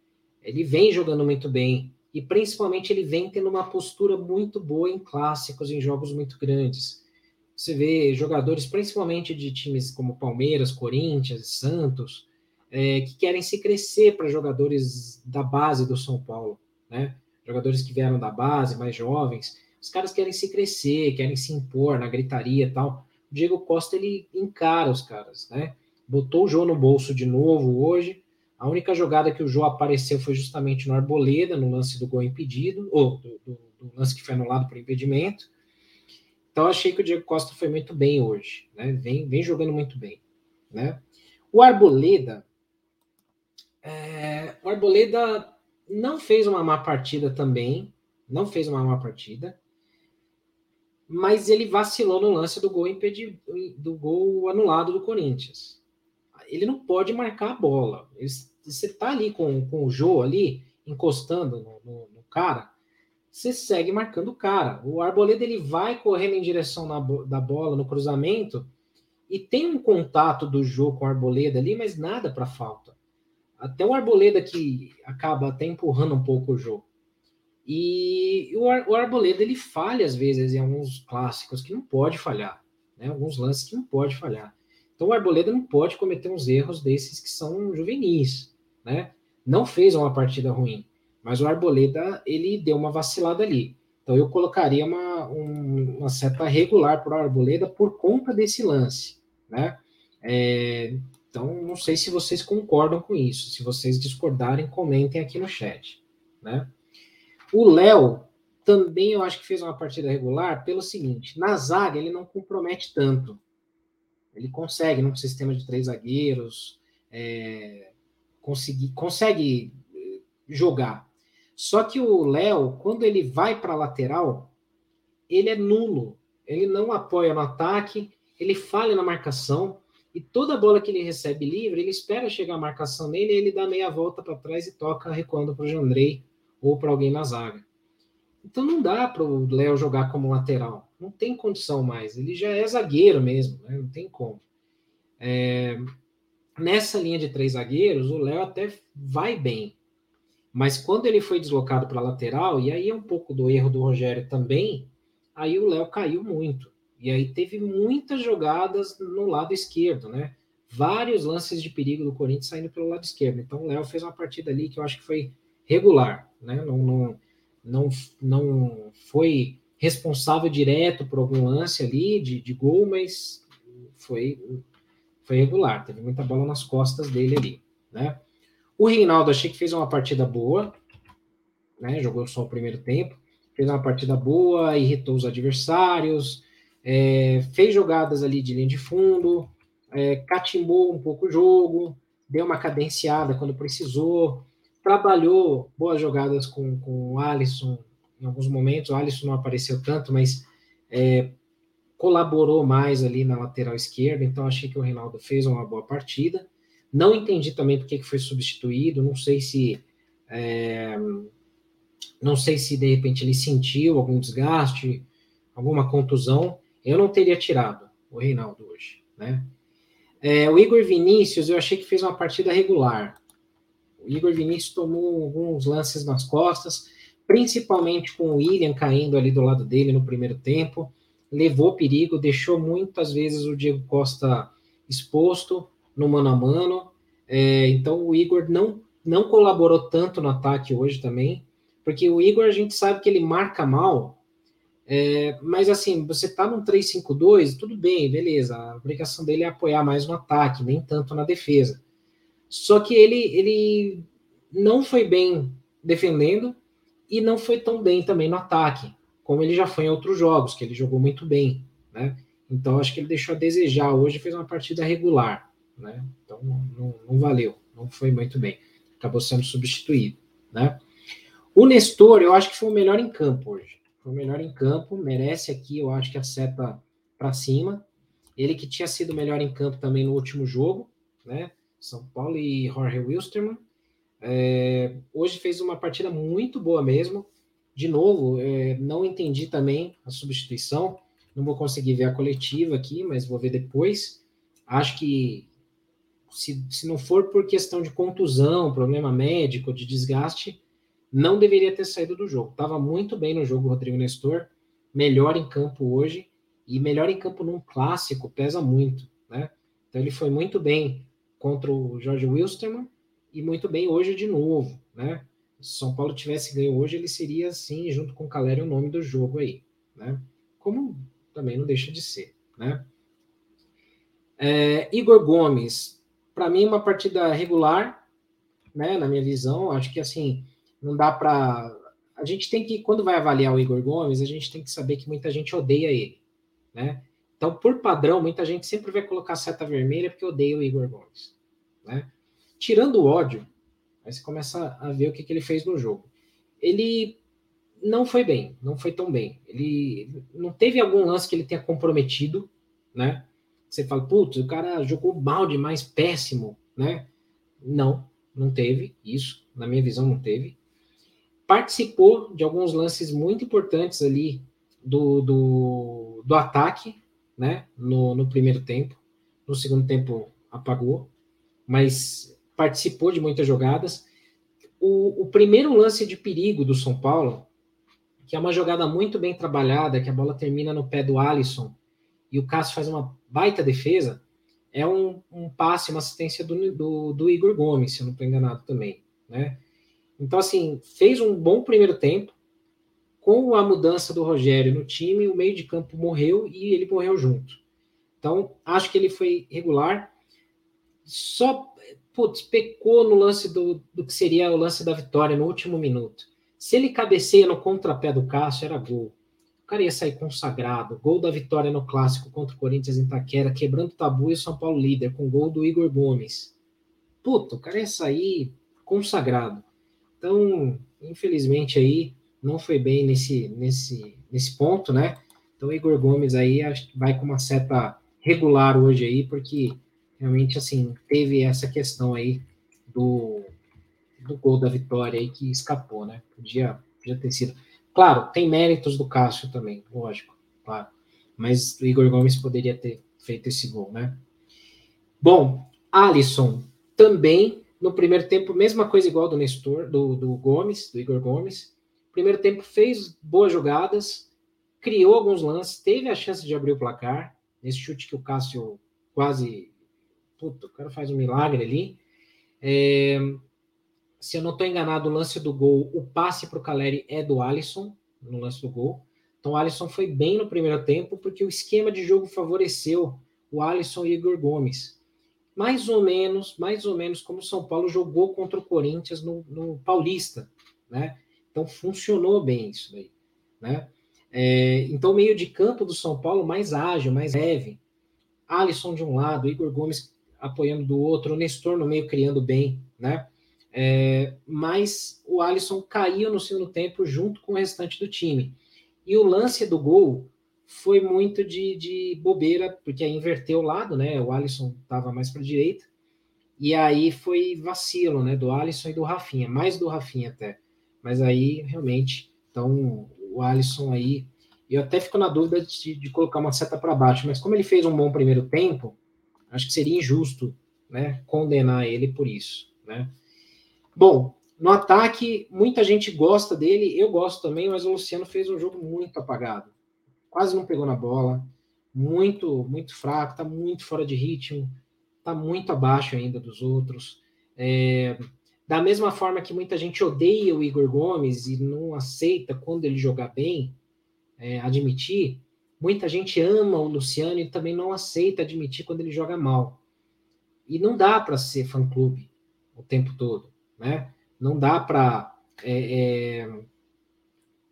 Ele vem jogando muito bem e principalmente ele vem tendo uma postura muito boa em clássicos, em jogos muito grandes. Você vê jogadores, principalmente de times como Palmeiras, Corinthians, Santos, é, que querem se crescer para jogadores da base do São Paulo, né? Jogadores que vieram da base, mais jovens, os caras querem se crescer, querem se impor na gritaria e tal. O Diego Costa, ele encara os caras, né? Botou o Jô no bolso de novo hoje. A única jogada que o Jô apareceu foi justamente no Arboleda, no lance do gol impedido, ou do, do, do lance que foi anulado por impedimento. Então, achei que o Diego Costa foi muito bem hoje, né? Vem, vem jogando muito bem, né? O Arboleda, é, o Arboleda não fez uma má partida também, não fez uma má partida, mas ele vacilou no lance do gol impedido, do gol anulado do Corinthians. Ele não pode marcar a bola. Ele, você tá ali com, com o Jô ali, encostando no, no, no, cara, você segue marcando o cara. O Arboleda ele vai correndo em direção na, da bola no cruzamento e tem um contato do Jô com o Arboleda ali, mas nada para falta. Até o Arboleda que acaba até empurrando um pouco o Jô. E o, Ar, o Arboleda ele falha às vezes em alguns clássicos que não pode falhar, né? Alguns lances que não pode falhar. Então o Arboleda não pode cometer uns erros desses que são juvenis, né? Não fez uma partida ruim, mas o Arboleda ele deu uma vacilada ali. Então eu colocaria uma, um, uma seta regular para o Arboleda por conta desse lance, né? É, sei se vocês concordam com isso. Se vocês discordarem, comentem aqui no chat, né? O Léo também eu acho que fez uma partida regular pelo seguinte: na zaga ele não compromete tanto. Ele consegue, num sistema de três zagueiros, é, conseguir, consegue eh, jogar. Só que o Léo, quando ele vai para a lateral, ele é nulo. Ele não apoia no ataque, ele falha na marcação. E toda bola que ele recebe livre, ele espera chegar a marcação nele, ele dá meia volta para trás e toca recuando para o Jandrei ou para alguém na zaga. Então não dá para o Léo jogar como lateral. Não tem condição mais. Ele já é zagueiro mesmo, né? não tem como. É... Nessa linha de três zagueiros, o Léo até vai bem. Mas quando ele foi deslocado para lateral, e aí é um pouco do erro do Rogério também, aí o Léo caiu muito. E aí teve muitas jogadas no lado esquerdo, né? Vários lances de perigo do Corinthians saindo pelo lado esquerdo. Então o Léo fez uma partida ali que eu acho que foi regular, né? Não, não, não, não foi responsável direto por algum lance ali de, de gol, mas foi, foi regular. Teve muita bola nas costas dele ali, né? O Reinaldo achei que fez uma partida boa, né? Jogou só o primeiro tempo, fez uma partida boa, irritou os adversários, é, fez jogadas ali de linha de fundo, é, catimbou um pouco o jogo, deu uma cadenciada quando precisou, trabalhou boas jogadas com, com o Alisson em alguns momentos. O Alisson não apareceu tanto, mas é, colaborou mais ali na lateral esquerda. Então, achei que o Reinaldo fez uma boa partida. Não entendi também porque que foi substituído. Não sei se. É, não sei se de repente ele sentiu algum desgaste, alguma contusão. Eu não teria tirado o Reinaldo hoje, né? É, o Igor Vinícius, eu achei que fez uma partida regular. O Igor Vinícius tomou alguns lances nas costas, principalmente com o William caindo ali do lado dele no primeiro tempo. Levou perigo, deixou muitas vezes o Diego Costa exposto no mano a mano. É, então o Igor não, não colaborou tanto no ataque hoje também, porque o Igor a gente sabe que ele marca mal, é, mas assim, você tá num 3-5-2, tudo bem, beleza. A obrigação dele é apoiar mais no ataque, nem tanto na defesa. Só que ele, ele não foi bem defendendo e não foi tão bem também no ataque, como ele já foi em outros jogos, que ele jogou muito bem, né? Então acho que ele deixou a desejar hoje, fez uma partida regular, né? Então não, não valeu, não foi muito bem. Acabou sendo substituído, né? O Nestor, eu acho que foi o melhor em campo hoje. Foi o melhor em campo, merece aqui, eu acho que a seta para cima. Ele que tinha sido melhor em campo também no último jogo, né? São Paulo e Jorge Wilstermann. É, hoje fez uma partida muito boa mesmo. De novo, é, não entendi também a substituição. Não vou conseguir ver a coletiva aqui, mas vou ver depois. Acho que se, se não for por questão de contusão, problema médico, de desgaste, não deveria ter saído do jogo. Estava muito bem no jogo o Rodrigo Nestor, melhor em campo hoje, e melhor em campo num clássico pesa muito, né? Então ele foi muito bem contra o Jorge Wilstermann e muito bem hoje de novo, né? Se São Paulo tivesse ganho hoje, ele seria, assim, junto com o Caleri, o nome do jogo aí, né? Como também não deixa de ser, né? É, Igor Gomes, para mim, uma partida regular, né? Na minha visão, acho que, assim, não dá para... A gente tem que, quando vai avaliar o Igor Gomes, a gente tem que saber que muita gente odeia ele, né? Então, por padrão, muita gente sempre vai colocar seta vermelha porque odeia o Igor Gomes. Né? Tirando o ódio, Aí você começa a ver o que, que ele fez no jogo. Ele não foi bem, não foi tão bem. Ele não teve algum lance que ele tenha comprometido, né? Você fala, putz, o cara jogou mal demais, péssimo, né? Não, não teve isso. Na minha visão, não teve. Participou de alguns lances muito importantes ali do, do, do ataque, né? No, no primeiro tempo. No segundo tempo, apagou. Mas participou de muitas jogadas. O, o primeiro lance de perigo do São Paulo, que é uma jogada muito bem trabalhada, que a bola termina no pé do Alisson e o Cássio faz uma baita defesa, é um, um passe, uma assistência do, do, do, Igor Gomes, se eu não estou enganado também, né? Então, assim, fez um bom primeiro tempo, com a mudança do Rogério no time, o meio de campo morreu e ele morreu junto. Então, acho que ele foi regular, só, putz, pecou no lance do, do que seria o lance da vitória no último minuto. Se ele cabeceia no contrapé do Cássio, era gol. O cara ia sair consagrado. Gol da vitória no clássico contra o Corinthians em Itaquera, quebrando o tabu e o São Paulo líder, com gol do Igor Gomes. Puta, o cara ia sair consagrado. Então, infelizmente aí, não foi bem nesse, nesse, nesse ponto, né? Então, Igor Gomes aí vai com uma seta regular hoje aí, porque realmente, assim, teve essa questão aí do, do gol da vitória aí que escapou, né? Podia, podia ter sido. Claro, tem méritos do Cássio também, lógico, claro. Mas o Igor Gomes poderia ter feito esse gol, né? Bom, Alisson também no primeiro tempo, mesma coisa igual do Nestor, do, do Gomes, do Igor Gomes. Primeiro tempo fez boas jogadas, criou alguns lances, teve a chance de abrir o placar. Nesse chute que o Cássio quase. Puta, o cara faz um milagre ali. É, se eu não estou enganado, o lance do gol, o passe para o Caleri é do Alisson, no lance do gol. Então o Alisson foi bem no primeiro tempo, porque o esquema de jogo favoreceu o Alisson e Igor Gomes. Mais ou menos, mais ou menos como o São Paulo jogou contra o Corinthians no, no Paulista, né? Então funcionou bem isso daí, né? É, então, meio de campo do São Paulo mais ágil, mais leve. Alisson de um lado, Igor Gomes apoiando do outro, Nestor no meio criando bem, né? É, mas o Alisson caiu no segundo tempo junto com o restante do time. E o lance do gol foi muito de, de bobeira, porque aí inverteu o lado, né? O Alisson estava mais para a direita. E aí foi vacilo, né? Do Alisson e do Rafinha, mais do Rafinha até. Mas aí realmente, então o Alisson aí. Eu até fico na dúvida de, de colocar uma seta para baixo, mas como ele fez um bom primeiro tempo, acho que seria injusto, né? Condenar ele por isso, né? Bom, no ataque, muita gente gosta dele, eu gosto também, mas o Luciano fez um jogo muito apagado. Quase não pegou na bola, muito, muito fraco, tá muito fora de ritmo, tá muito abaixo ainda dos outros. É, da mesma forma que muita gente odeia o Igor Gomes e não aceita quando ele jogar bem, é, admitir, muita gente ama o Luciano e também não aceita admitir quando ele joga mal. E não dá para ser fã-clube o tempo todo né? Não dá para é, é,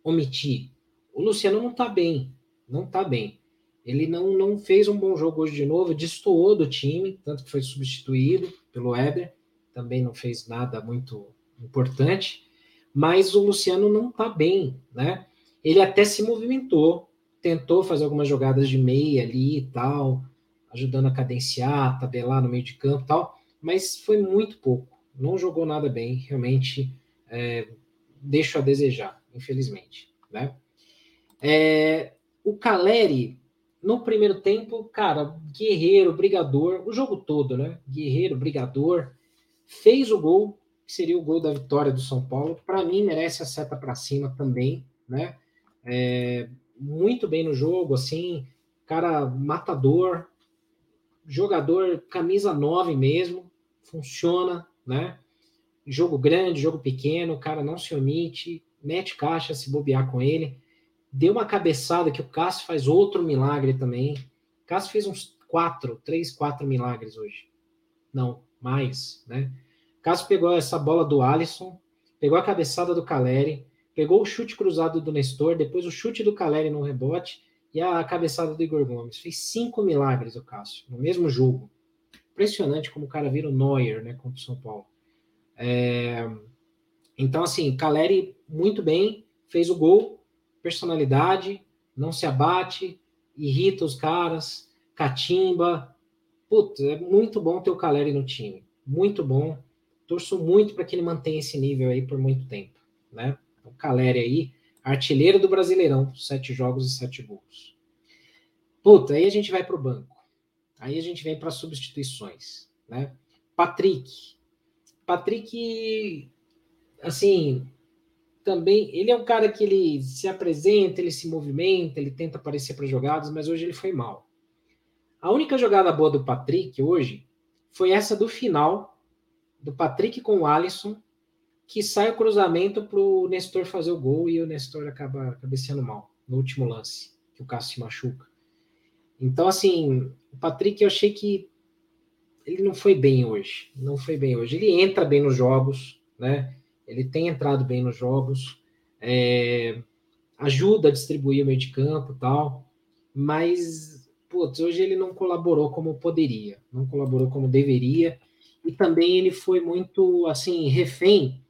omitir. O Luciano não está bem, não está bem. Ele não, não fez um bom jogo hoje de novo, destoou do time, tanto que foi substituído pelo Weber, também não fez nada muito importante, mas o Luciano não está bem, né? Ele até se movimentou, tentou fazer algumas jogadas de meia ali e tal, ajudando a cadenciar, tabelar no meio de campo e tal, mas foi muito pouco não jogou nada bem, realmente é, deixa a desejar, infelizmente. Né? É, o Caleri, no primeiro tempo, cara, guerreiro, brigador, o jogo todo, né? Guerreiro, brigador, fez o gol, que seria o gol da vitória do São Paulo. Para mim, merece a seta para cima também, né? É, muito bem no jogo, assim, cara matador, jogador camisa 9 mesmo, funciona, né? Jogo grande, jogo pequeno, cara não se omite, mete caixa se bobear com ele. Deu uma cabeçada que o Cássio faz outro milagre também. O Cássio fez uns quatro, três, quatro milagres hoje. Não, mais, né? O Cássio pegou essa bola do Alisson, pegou a cabeçada do Caleri, pegou o chute cruzado do Nestor, depois o chute do Caleri no rebote e a cabeçada do Igor Gomes. Fez cinco milagres o Cássio, no mesmo jogo. Impressionante como o cara vira o Neuer, né, contra o São Paulo. É, então, assim, Caleri muito bem, fez o gol, personalidade, não se abate, irrita os caras, catimba. Putz, é muito bom ter o Caleri no time. Muito bom. Torço muito para que ele mantenha esse nível aí por muito tempo, né? O Caleri aí, artilheiro do Brasileirão, sete jogos e sete gols. Puta, aí a gente vai para o banco. Aí a gente vem para substituições, né? Patrick. Patrick, assim, também, ele é um cara que ele se apresenta, ele se movimenta, ele tenta aparecer para jogadas, mas hoje ele foi mal. A única jogada boa do Patrick hoje foi essa do final, do Patrick com o Alisson, que sai o cruzamento para o Nestor fazer o gol e o Nestor acaba cabeceando mal no último lance, que o Cássio se machuca. Então, assim, o Patrick eu achei que ele não foi bem hoje. Não foi bem hoje. Ele entra bem nos jogos, né? Ele tem entrado bem nos jogos, é, ajuda a distribuir o meio de campo e tal, mas putz, hoje ele não colaborou como poderia, não colaborou como deveria, e também ele foi muito assim, refém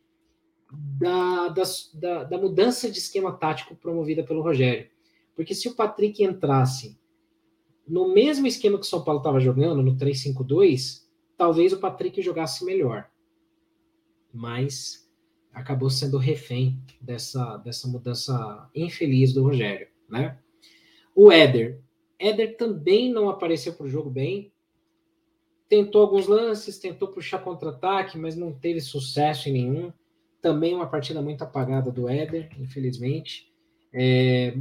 da, da, da, da mudança de esquema tático promovida pelo Rogério. Porque se o Patrick entrasse no mesmo esquema que o São Paulo estava jogando, no 3-5-2, talvez o Patrick jogasse melhor. Mas acabou sendo refém dessa, dessa mudança infeliz do Rogério, né? O Éder. Éder também não apareceu para o jogo bem. Tentou alguns lances, tentou puxar contra-ataque, mas não teve sucesso em nenhum. Também uma partida muito apagada do Éder, infelizmente. É,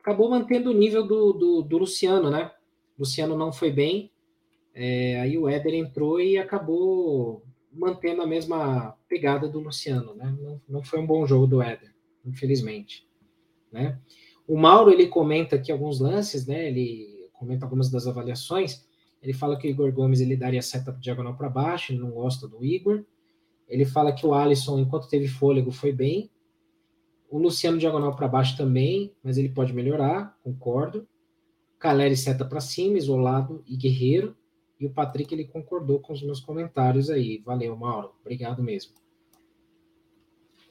acabou mantendo o nível do, do, do Luciano, né? Luciano não foi bem, é, aí o Éder entrou e acabou mantendo a mesma pegada do Luciano, né? Não, não foi um bom jogo do Éder, infelizmente, né? O Mauro ele comenta aqui alguns lances, né? Ele comenta algumas das avaliações. Ele fala que o Igor Gomes ele daria seta diagonal para baixo, ele não gosta do Igor. Ele fala que o Alisson, enquanto teve fôlego, foi bem. O Luciano diagonal para baixo também, mas ele pode melhorar, concordo. Caleri seta para cima, isolado e guerreiro. E o Patrick ele concordou com os meus comentários aí. Valeu, Mauro. Obrigado mesmo.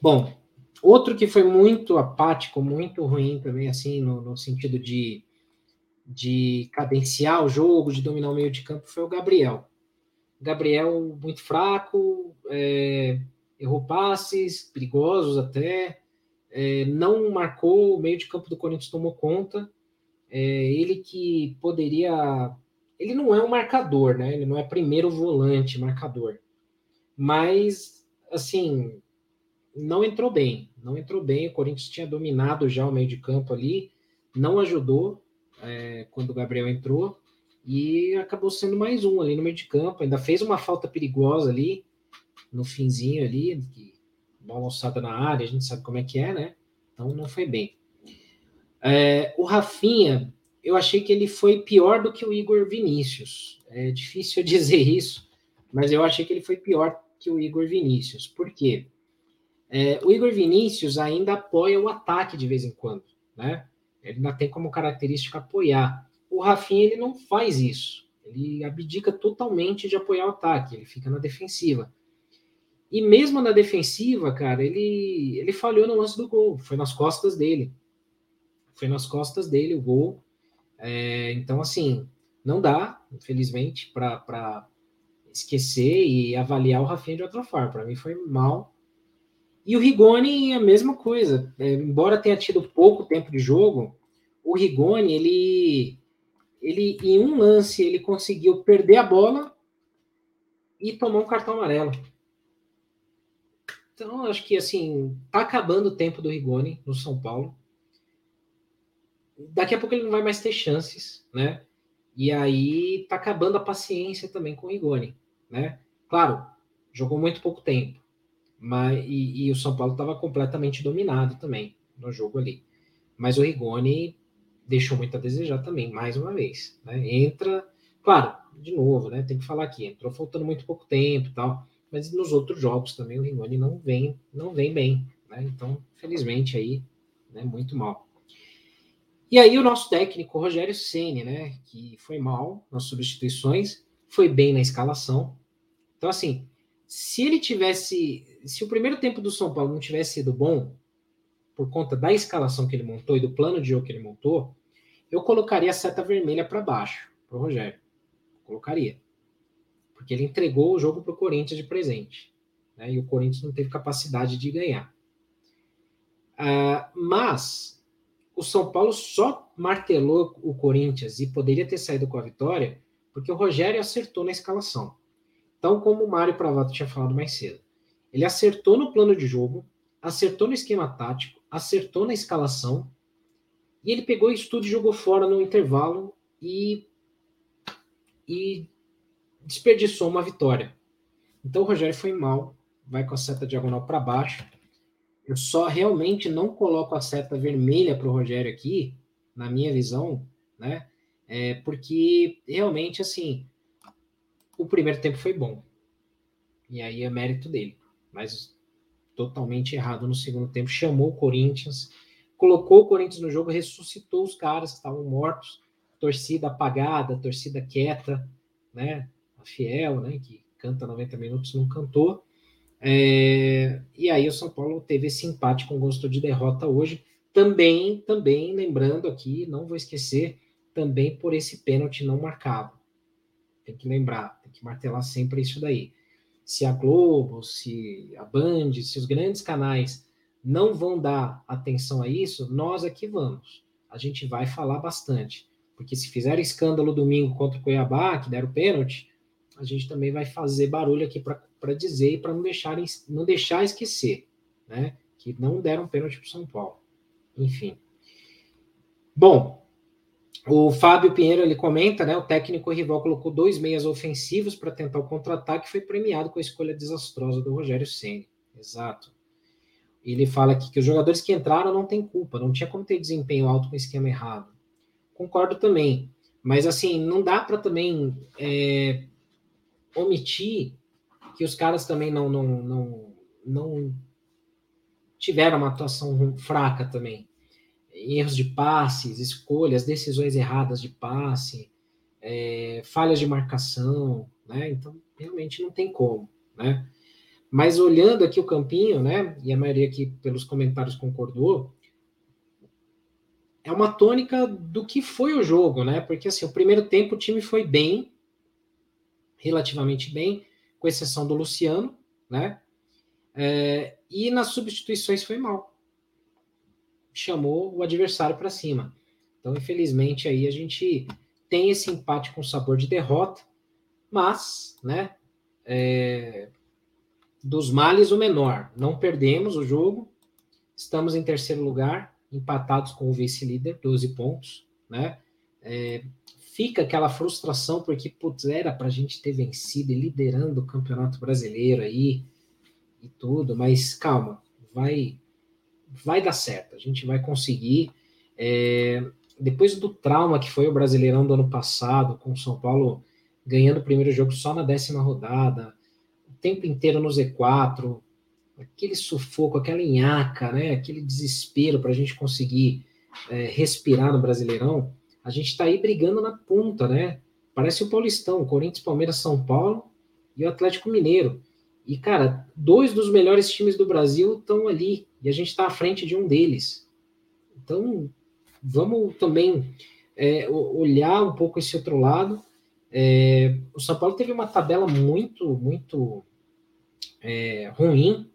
Bom, outro que foi muito apático, muito ruim também, assim, no, no sentido de, de cadenciar o jogo, de dominar o meio de campo, foi o Gabriel. Gabriel muito fraco, é, errou passes perigosos até, é, não marcou, o meio de campo do Corinthians tomou conta. É, ele que poderia. Ele não é um marcador, né? Ele não é primeiro volante marcador. Mas, assim, não entrou bem. Não entrou bem. O Corinthians tinha dominado já o meio de campo ali, não ajudou é, quando o Gabriel entrou e acabou sendo mais um ali no meio de campo. Ainda fez uma falta perigosa ali no finzinho ali, que bola alçada na área, a gente sabe como é que é, né? Então não foi bem. É, o Rafinha, eu achei que ele foi pior do que o Igor Vinícius. É difícil dizer isso, mas eu achei que ele foi pior que o Igor Vinícius. Por quê? É, o Igor Vinícius ainda apoia o ataque de vez em quando, né? Ele ainda tem como característica apoiar. O Rafinha ele não faz isso. Ele abdica totalmente de apoiar o ataque, ele fica na defensiva. E mesmo na defensiva, cara, ele, ele falhou no lance do gol. Foi nas costas dele. Foi nas costas dele o gol. É, então, assim, não dá, infelizmente, para esquecer e avaliar o Rafinha de outra forma. Para mim foi mal. E o Rigoni, a mesma coisa. É, embora tenha tido pouco tempo de jogo, o Rigoni, ele, ele em um lance, ele conseguiu perder a bola e tomou um cartão amarelo. Então, acho que assim, tá acabando o tempo do Rigoni no São Paulo. Daqui a pouco ele não vai mais ter chances, né? E aí tá acabando a paciência também com o Rigoni, né? Claro, jogou muito pouco tempo, mas e, e o São Paulo estava completamente dominado também no jogo ali. Mas o Rigoni deixou muito a desejar também, mais uma vez, né? Entra, claro, de novo, né? Tem que falar aqui, entrou faltando muito pouco tempo, tal mas nos outros jogos também o Rigoni não vem, não vem bem, né? Então, felizmente aí, né, muito mal. E aí o nosso técnico Rogério Ceni, né, que foi mal nas substituições, foi bem na escalação. Então assim, Se ele tivesse, se o primeiro tempo do São Paulo não tivesse sido bom, por conta da escalação que ele montou e do plano de jogo que ele montou, eu colocaria a seta vermelha para baixo, para o Rogério. Colocaria. Porque ele entregou o jogo para o Corinthians de presente. Né? E o Corinthians não teve capacidade de ganhar. Uh, mas o São Paulo só martelou o Corinthians e poderia ter saído com a vitória porque o Rogério acertou na escalação. Então, como o Mário Pravato tinha falado mais cedo, ele acertou no plano de jogo, acertou no esquema tático, acertou na escalação e ele pegou isso tudo e jogou fora no intervalo e, e desperdiçou uma vitória. Então o Rogério foi mal, vai com a seta diagonal para baixo. Eu só realmente não coloco a seta vermelha para o Rogério aqui, na minha visão, né? É porque realmente assim o primeiro tempo foi bom. E aí é mérito dele. Mas totalmente errado no segundo tempo, chamou o Corinthians, colocou o Corinthians no jogo, ressuscitou os caras que estavam mortos, torcida apagada, torcida quieta, né? A Fiel, né? Que canta 90 minutos, não cantou. É, e aí o São Paulo teve esse empate com gosto de derrota hoje. Também, também, lembrando aqui, não vou esquecer, também por esse pênalti não marcado. Tem que lembrar, tem que martelar sempre isso daí se a Globo, se a Band, se os grandes canais não vão dar atenção a isso, nós aqui vamos. A gente vai falar bastante. Porque se fizer escândalo domingo contra o Cuiabá, que deram pênalti, a gente também vai fazer barulho aqui para dizer e para não deixar, não deixar esquecer, né? Que não deram pênalti para o São Paulo. Enfim. Bom, o Fábio Pinheiro ele comenta, né? O técnico rival colocou dois meias ofensivos para tentar o contra-ataque e foi premiado com a escolha desastrosa do Rogério Ceni. Exato. Ele fala aqui que os jogadores que entraram não têm culpa, não tinha como ter desempenho alto com esquema errado. Concordo também, mas assim não dá para também é, omitir que os caras também não, não, não, não tiveram uma atuação fraca também erros de passes, escolhas, decisões erradas de passe, é, falhas de marcação, né? Então, realmente não tem como, né? Mas olhando aqui o campinho, né? E a maioria aqui pelos comentários concordou, é uma tônica do que foi o jogo, né? Porque assim, o primeiro tempo o time foi bem, relativamente bem, com exceção do Luciano, né? É, e nas substituições foi mal chamou o adversário para cima. Então, infelizmente, aí a gente tem esse empate com sabor de derrota, mas, né, é, dos males o menor. Não perdemos o jogo, estamos em terceiro lugar, empatados com o vice-líder, 12 pontos, né? É, fica aquela frustração, porque, putz, era para a gente ter vencido e liderando o Campeonato Brasileiro aí e tudo, mas calma, vai vai dar certo, a gente vai conseguir. É, depois do trauma que foi o Brasileirão do ano passado, com o São Paulo ganhando o primeiro jogo só na décima rodada, o tempo inteiro no Z4, aquele sufoco, aquela inhaca, né, aquele desespero para a gente conseguir é, respirar no Brasileirão, a gente está aí brigando na ponta, né? Parece o Paulistão, Corinthians, Palmeiras, São Paulo e o Atlético Mineiro. E, cara, dois dos melhores times do Brasil estão ali, e a gente está à frente de um deles. Então, vamos também é, olhar um pouco esse outro lado. É, o São Paulo teve uma tabela muito, muito é, ruim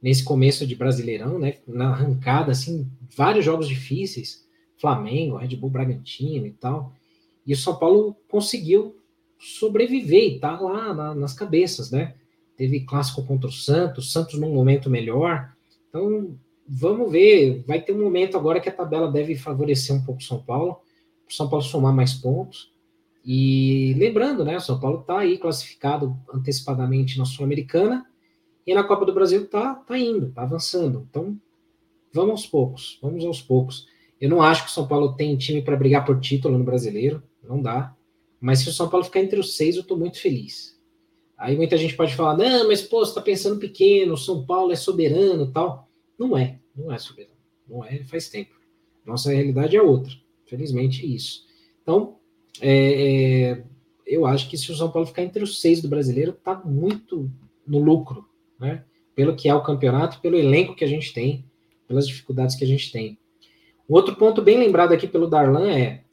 nesse começo de Brasileirão, né? Na arrancada, assim, vários jogos difíceis, Flamengo, Red Bull Bragantino e tal. E o São Paulo conseguiu sobreviver e tá lá na, nas cabeças, né? teve clássico contra o Santos, Santos num momento melhor. Então, vamos ver. Vai ter um momento agora que a tabela deve favorecer um pouco o São Paulo, o São Paulo somar mais pontos. E lembrando, né, o São Paulo está aí classificado antecipadamente na Sul-Americana e na Copa do Brasil está tá indo, está avançando. Então, vamos aos poucos, vamos aos poucos. Eu não acho que o São Paulo tem time para brigar por título no brasileiro, não dá. Mas se o São Paulo ficar entre os seis, eu estou muito feliz. Aí muita gente pode falar, não, mas pô, você está pensando pequeno, São Paulo é soberano tal. Não é, não é soberano. Não é, faz tempo. Nossa realidade é outra. Felizmente isso. Então, é, é, eu acho que se o São Paulo ficar entre os seis do brasileiro, tá muito, no lucro, né? Pelo que é o campeonato, pelo elenco que a gente tem, pelas dificuldades que a gente tem. Um outro ponto bem lembrado aqui pelo Darlan é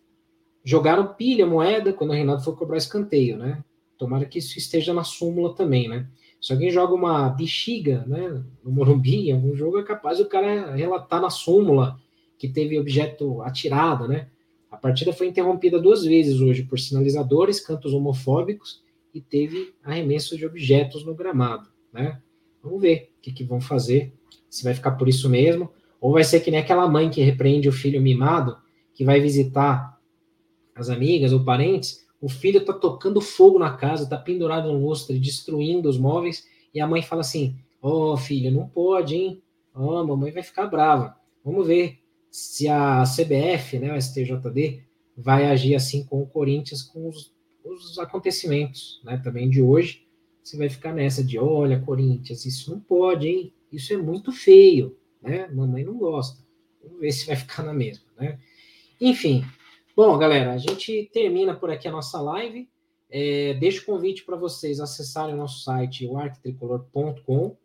jogaram pilha, moeda, quando o Reinaldo for cobrar escanteio, né? Tomara que isso esteja na súmula também, né? Se alguém joga uma bexiga, né, no Morumbi, em algum jogo, é capaz o cara relatar na súmula que teve objeto atirado, né? A partida foi interrompida duas vezes hoje por sinalizadores, cantos homofóbicos e teve arremesso de objetos no gramado, né? Vamos ver o que, que vão fazer, se vai ficar por isso mesmo, ou vai ser que nem aquela mãe que repreende o filho mimado, que vai visitar as amigas ou parentes, o filho tá tocando fogo na casa, tá pendurado no lustre, destruindo os móveis, e a mãe fala assim: Ó, oh, filho, não pode, hein? Ó, oh, mamãe vai ficar brava. Vamos ver se a CBF, né, o STJD, vai agir assim com o Corinthians com os, os acontecimentos, né, também de hoje. Você vai ficar nessa de: olha, Corinthians, isso não pode, hein? Isso é muito feio, né? Mamãe não gosta. Vamos ver se vai ficar na mesma, né? Enfim, Bom, galera, a gente termina por aqui a nossa live. É, deixo o convite para vocês acessarem o nosso site, o arquitricolor.com,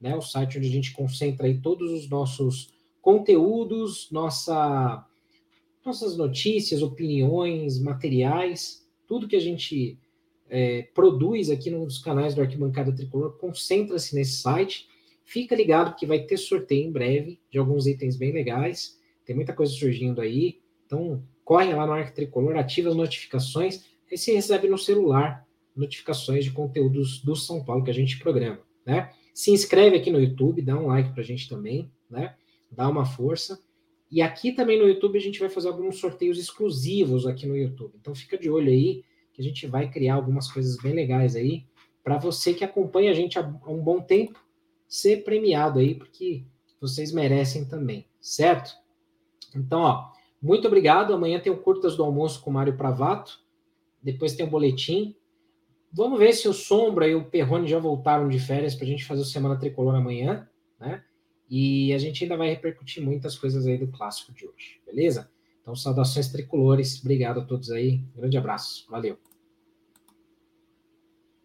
né, o site onde a gente concentra aí todos os nossos conteúdos, nossa, nossas notícias, opiniões, materiais, tudo que a gente é, produz aqui nos canais do Arquibancada Tricolor, concentra-se nesse site. Fica ligado que vai ter sorteio em breve de alguns itens bem legais. Tem muita coisa surgindo aí. Então, corre lá no Arc Tricolor, ativa as notificações, e você recebe no celular notificações de conteúdos do São Paulo que a gente programa, né? Se inscreve aqui no YouTube, dá um like pra gente também, né? Dá uma força. E aqui também no YouTube a gente vai fazer alguns sorteios exclusivos aqui no YouTube. Então fica de olho aí que a gente vai criar algumas coisas bem legais aí para você que acompanha a gente há um bom tempo ser premiado aí, porque vocês merecem também, certo? Então, ó, muito obrigado. Amanhã tem o Curtas do Almoço com o Mário Pravato. Depois tem o boletim. Vamos ver se o Sombra e o Perrone já voltaram de férias para a gente fazer o Semana Tricolor amanhã, né? E a gente ainda vai repercutir muitas coisas aí do clássico de hoje, beleza? Então, saudações tricolores. Obrigado a todos aí. grande abraço. Valeu.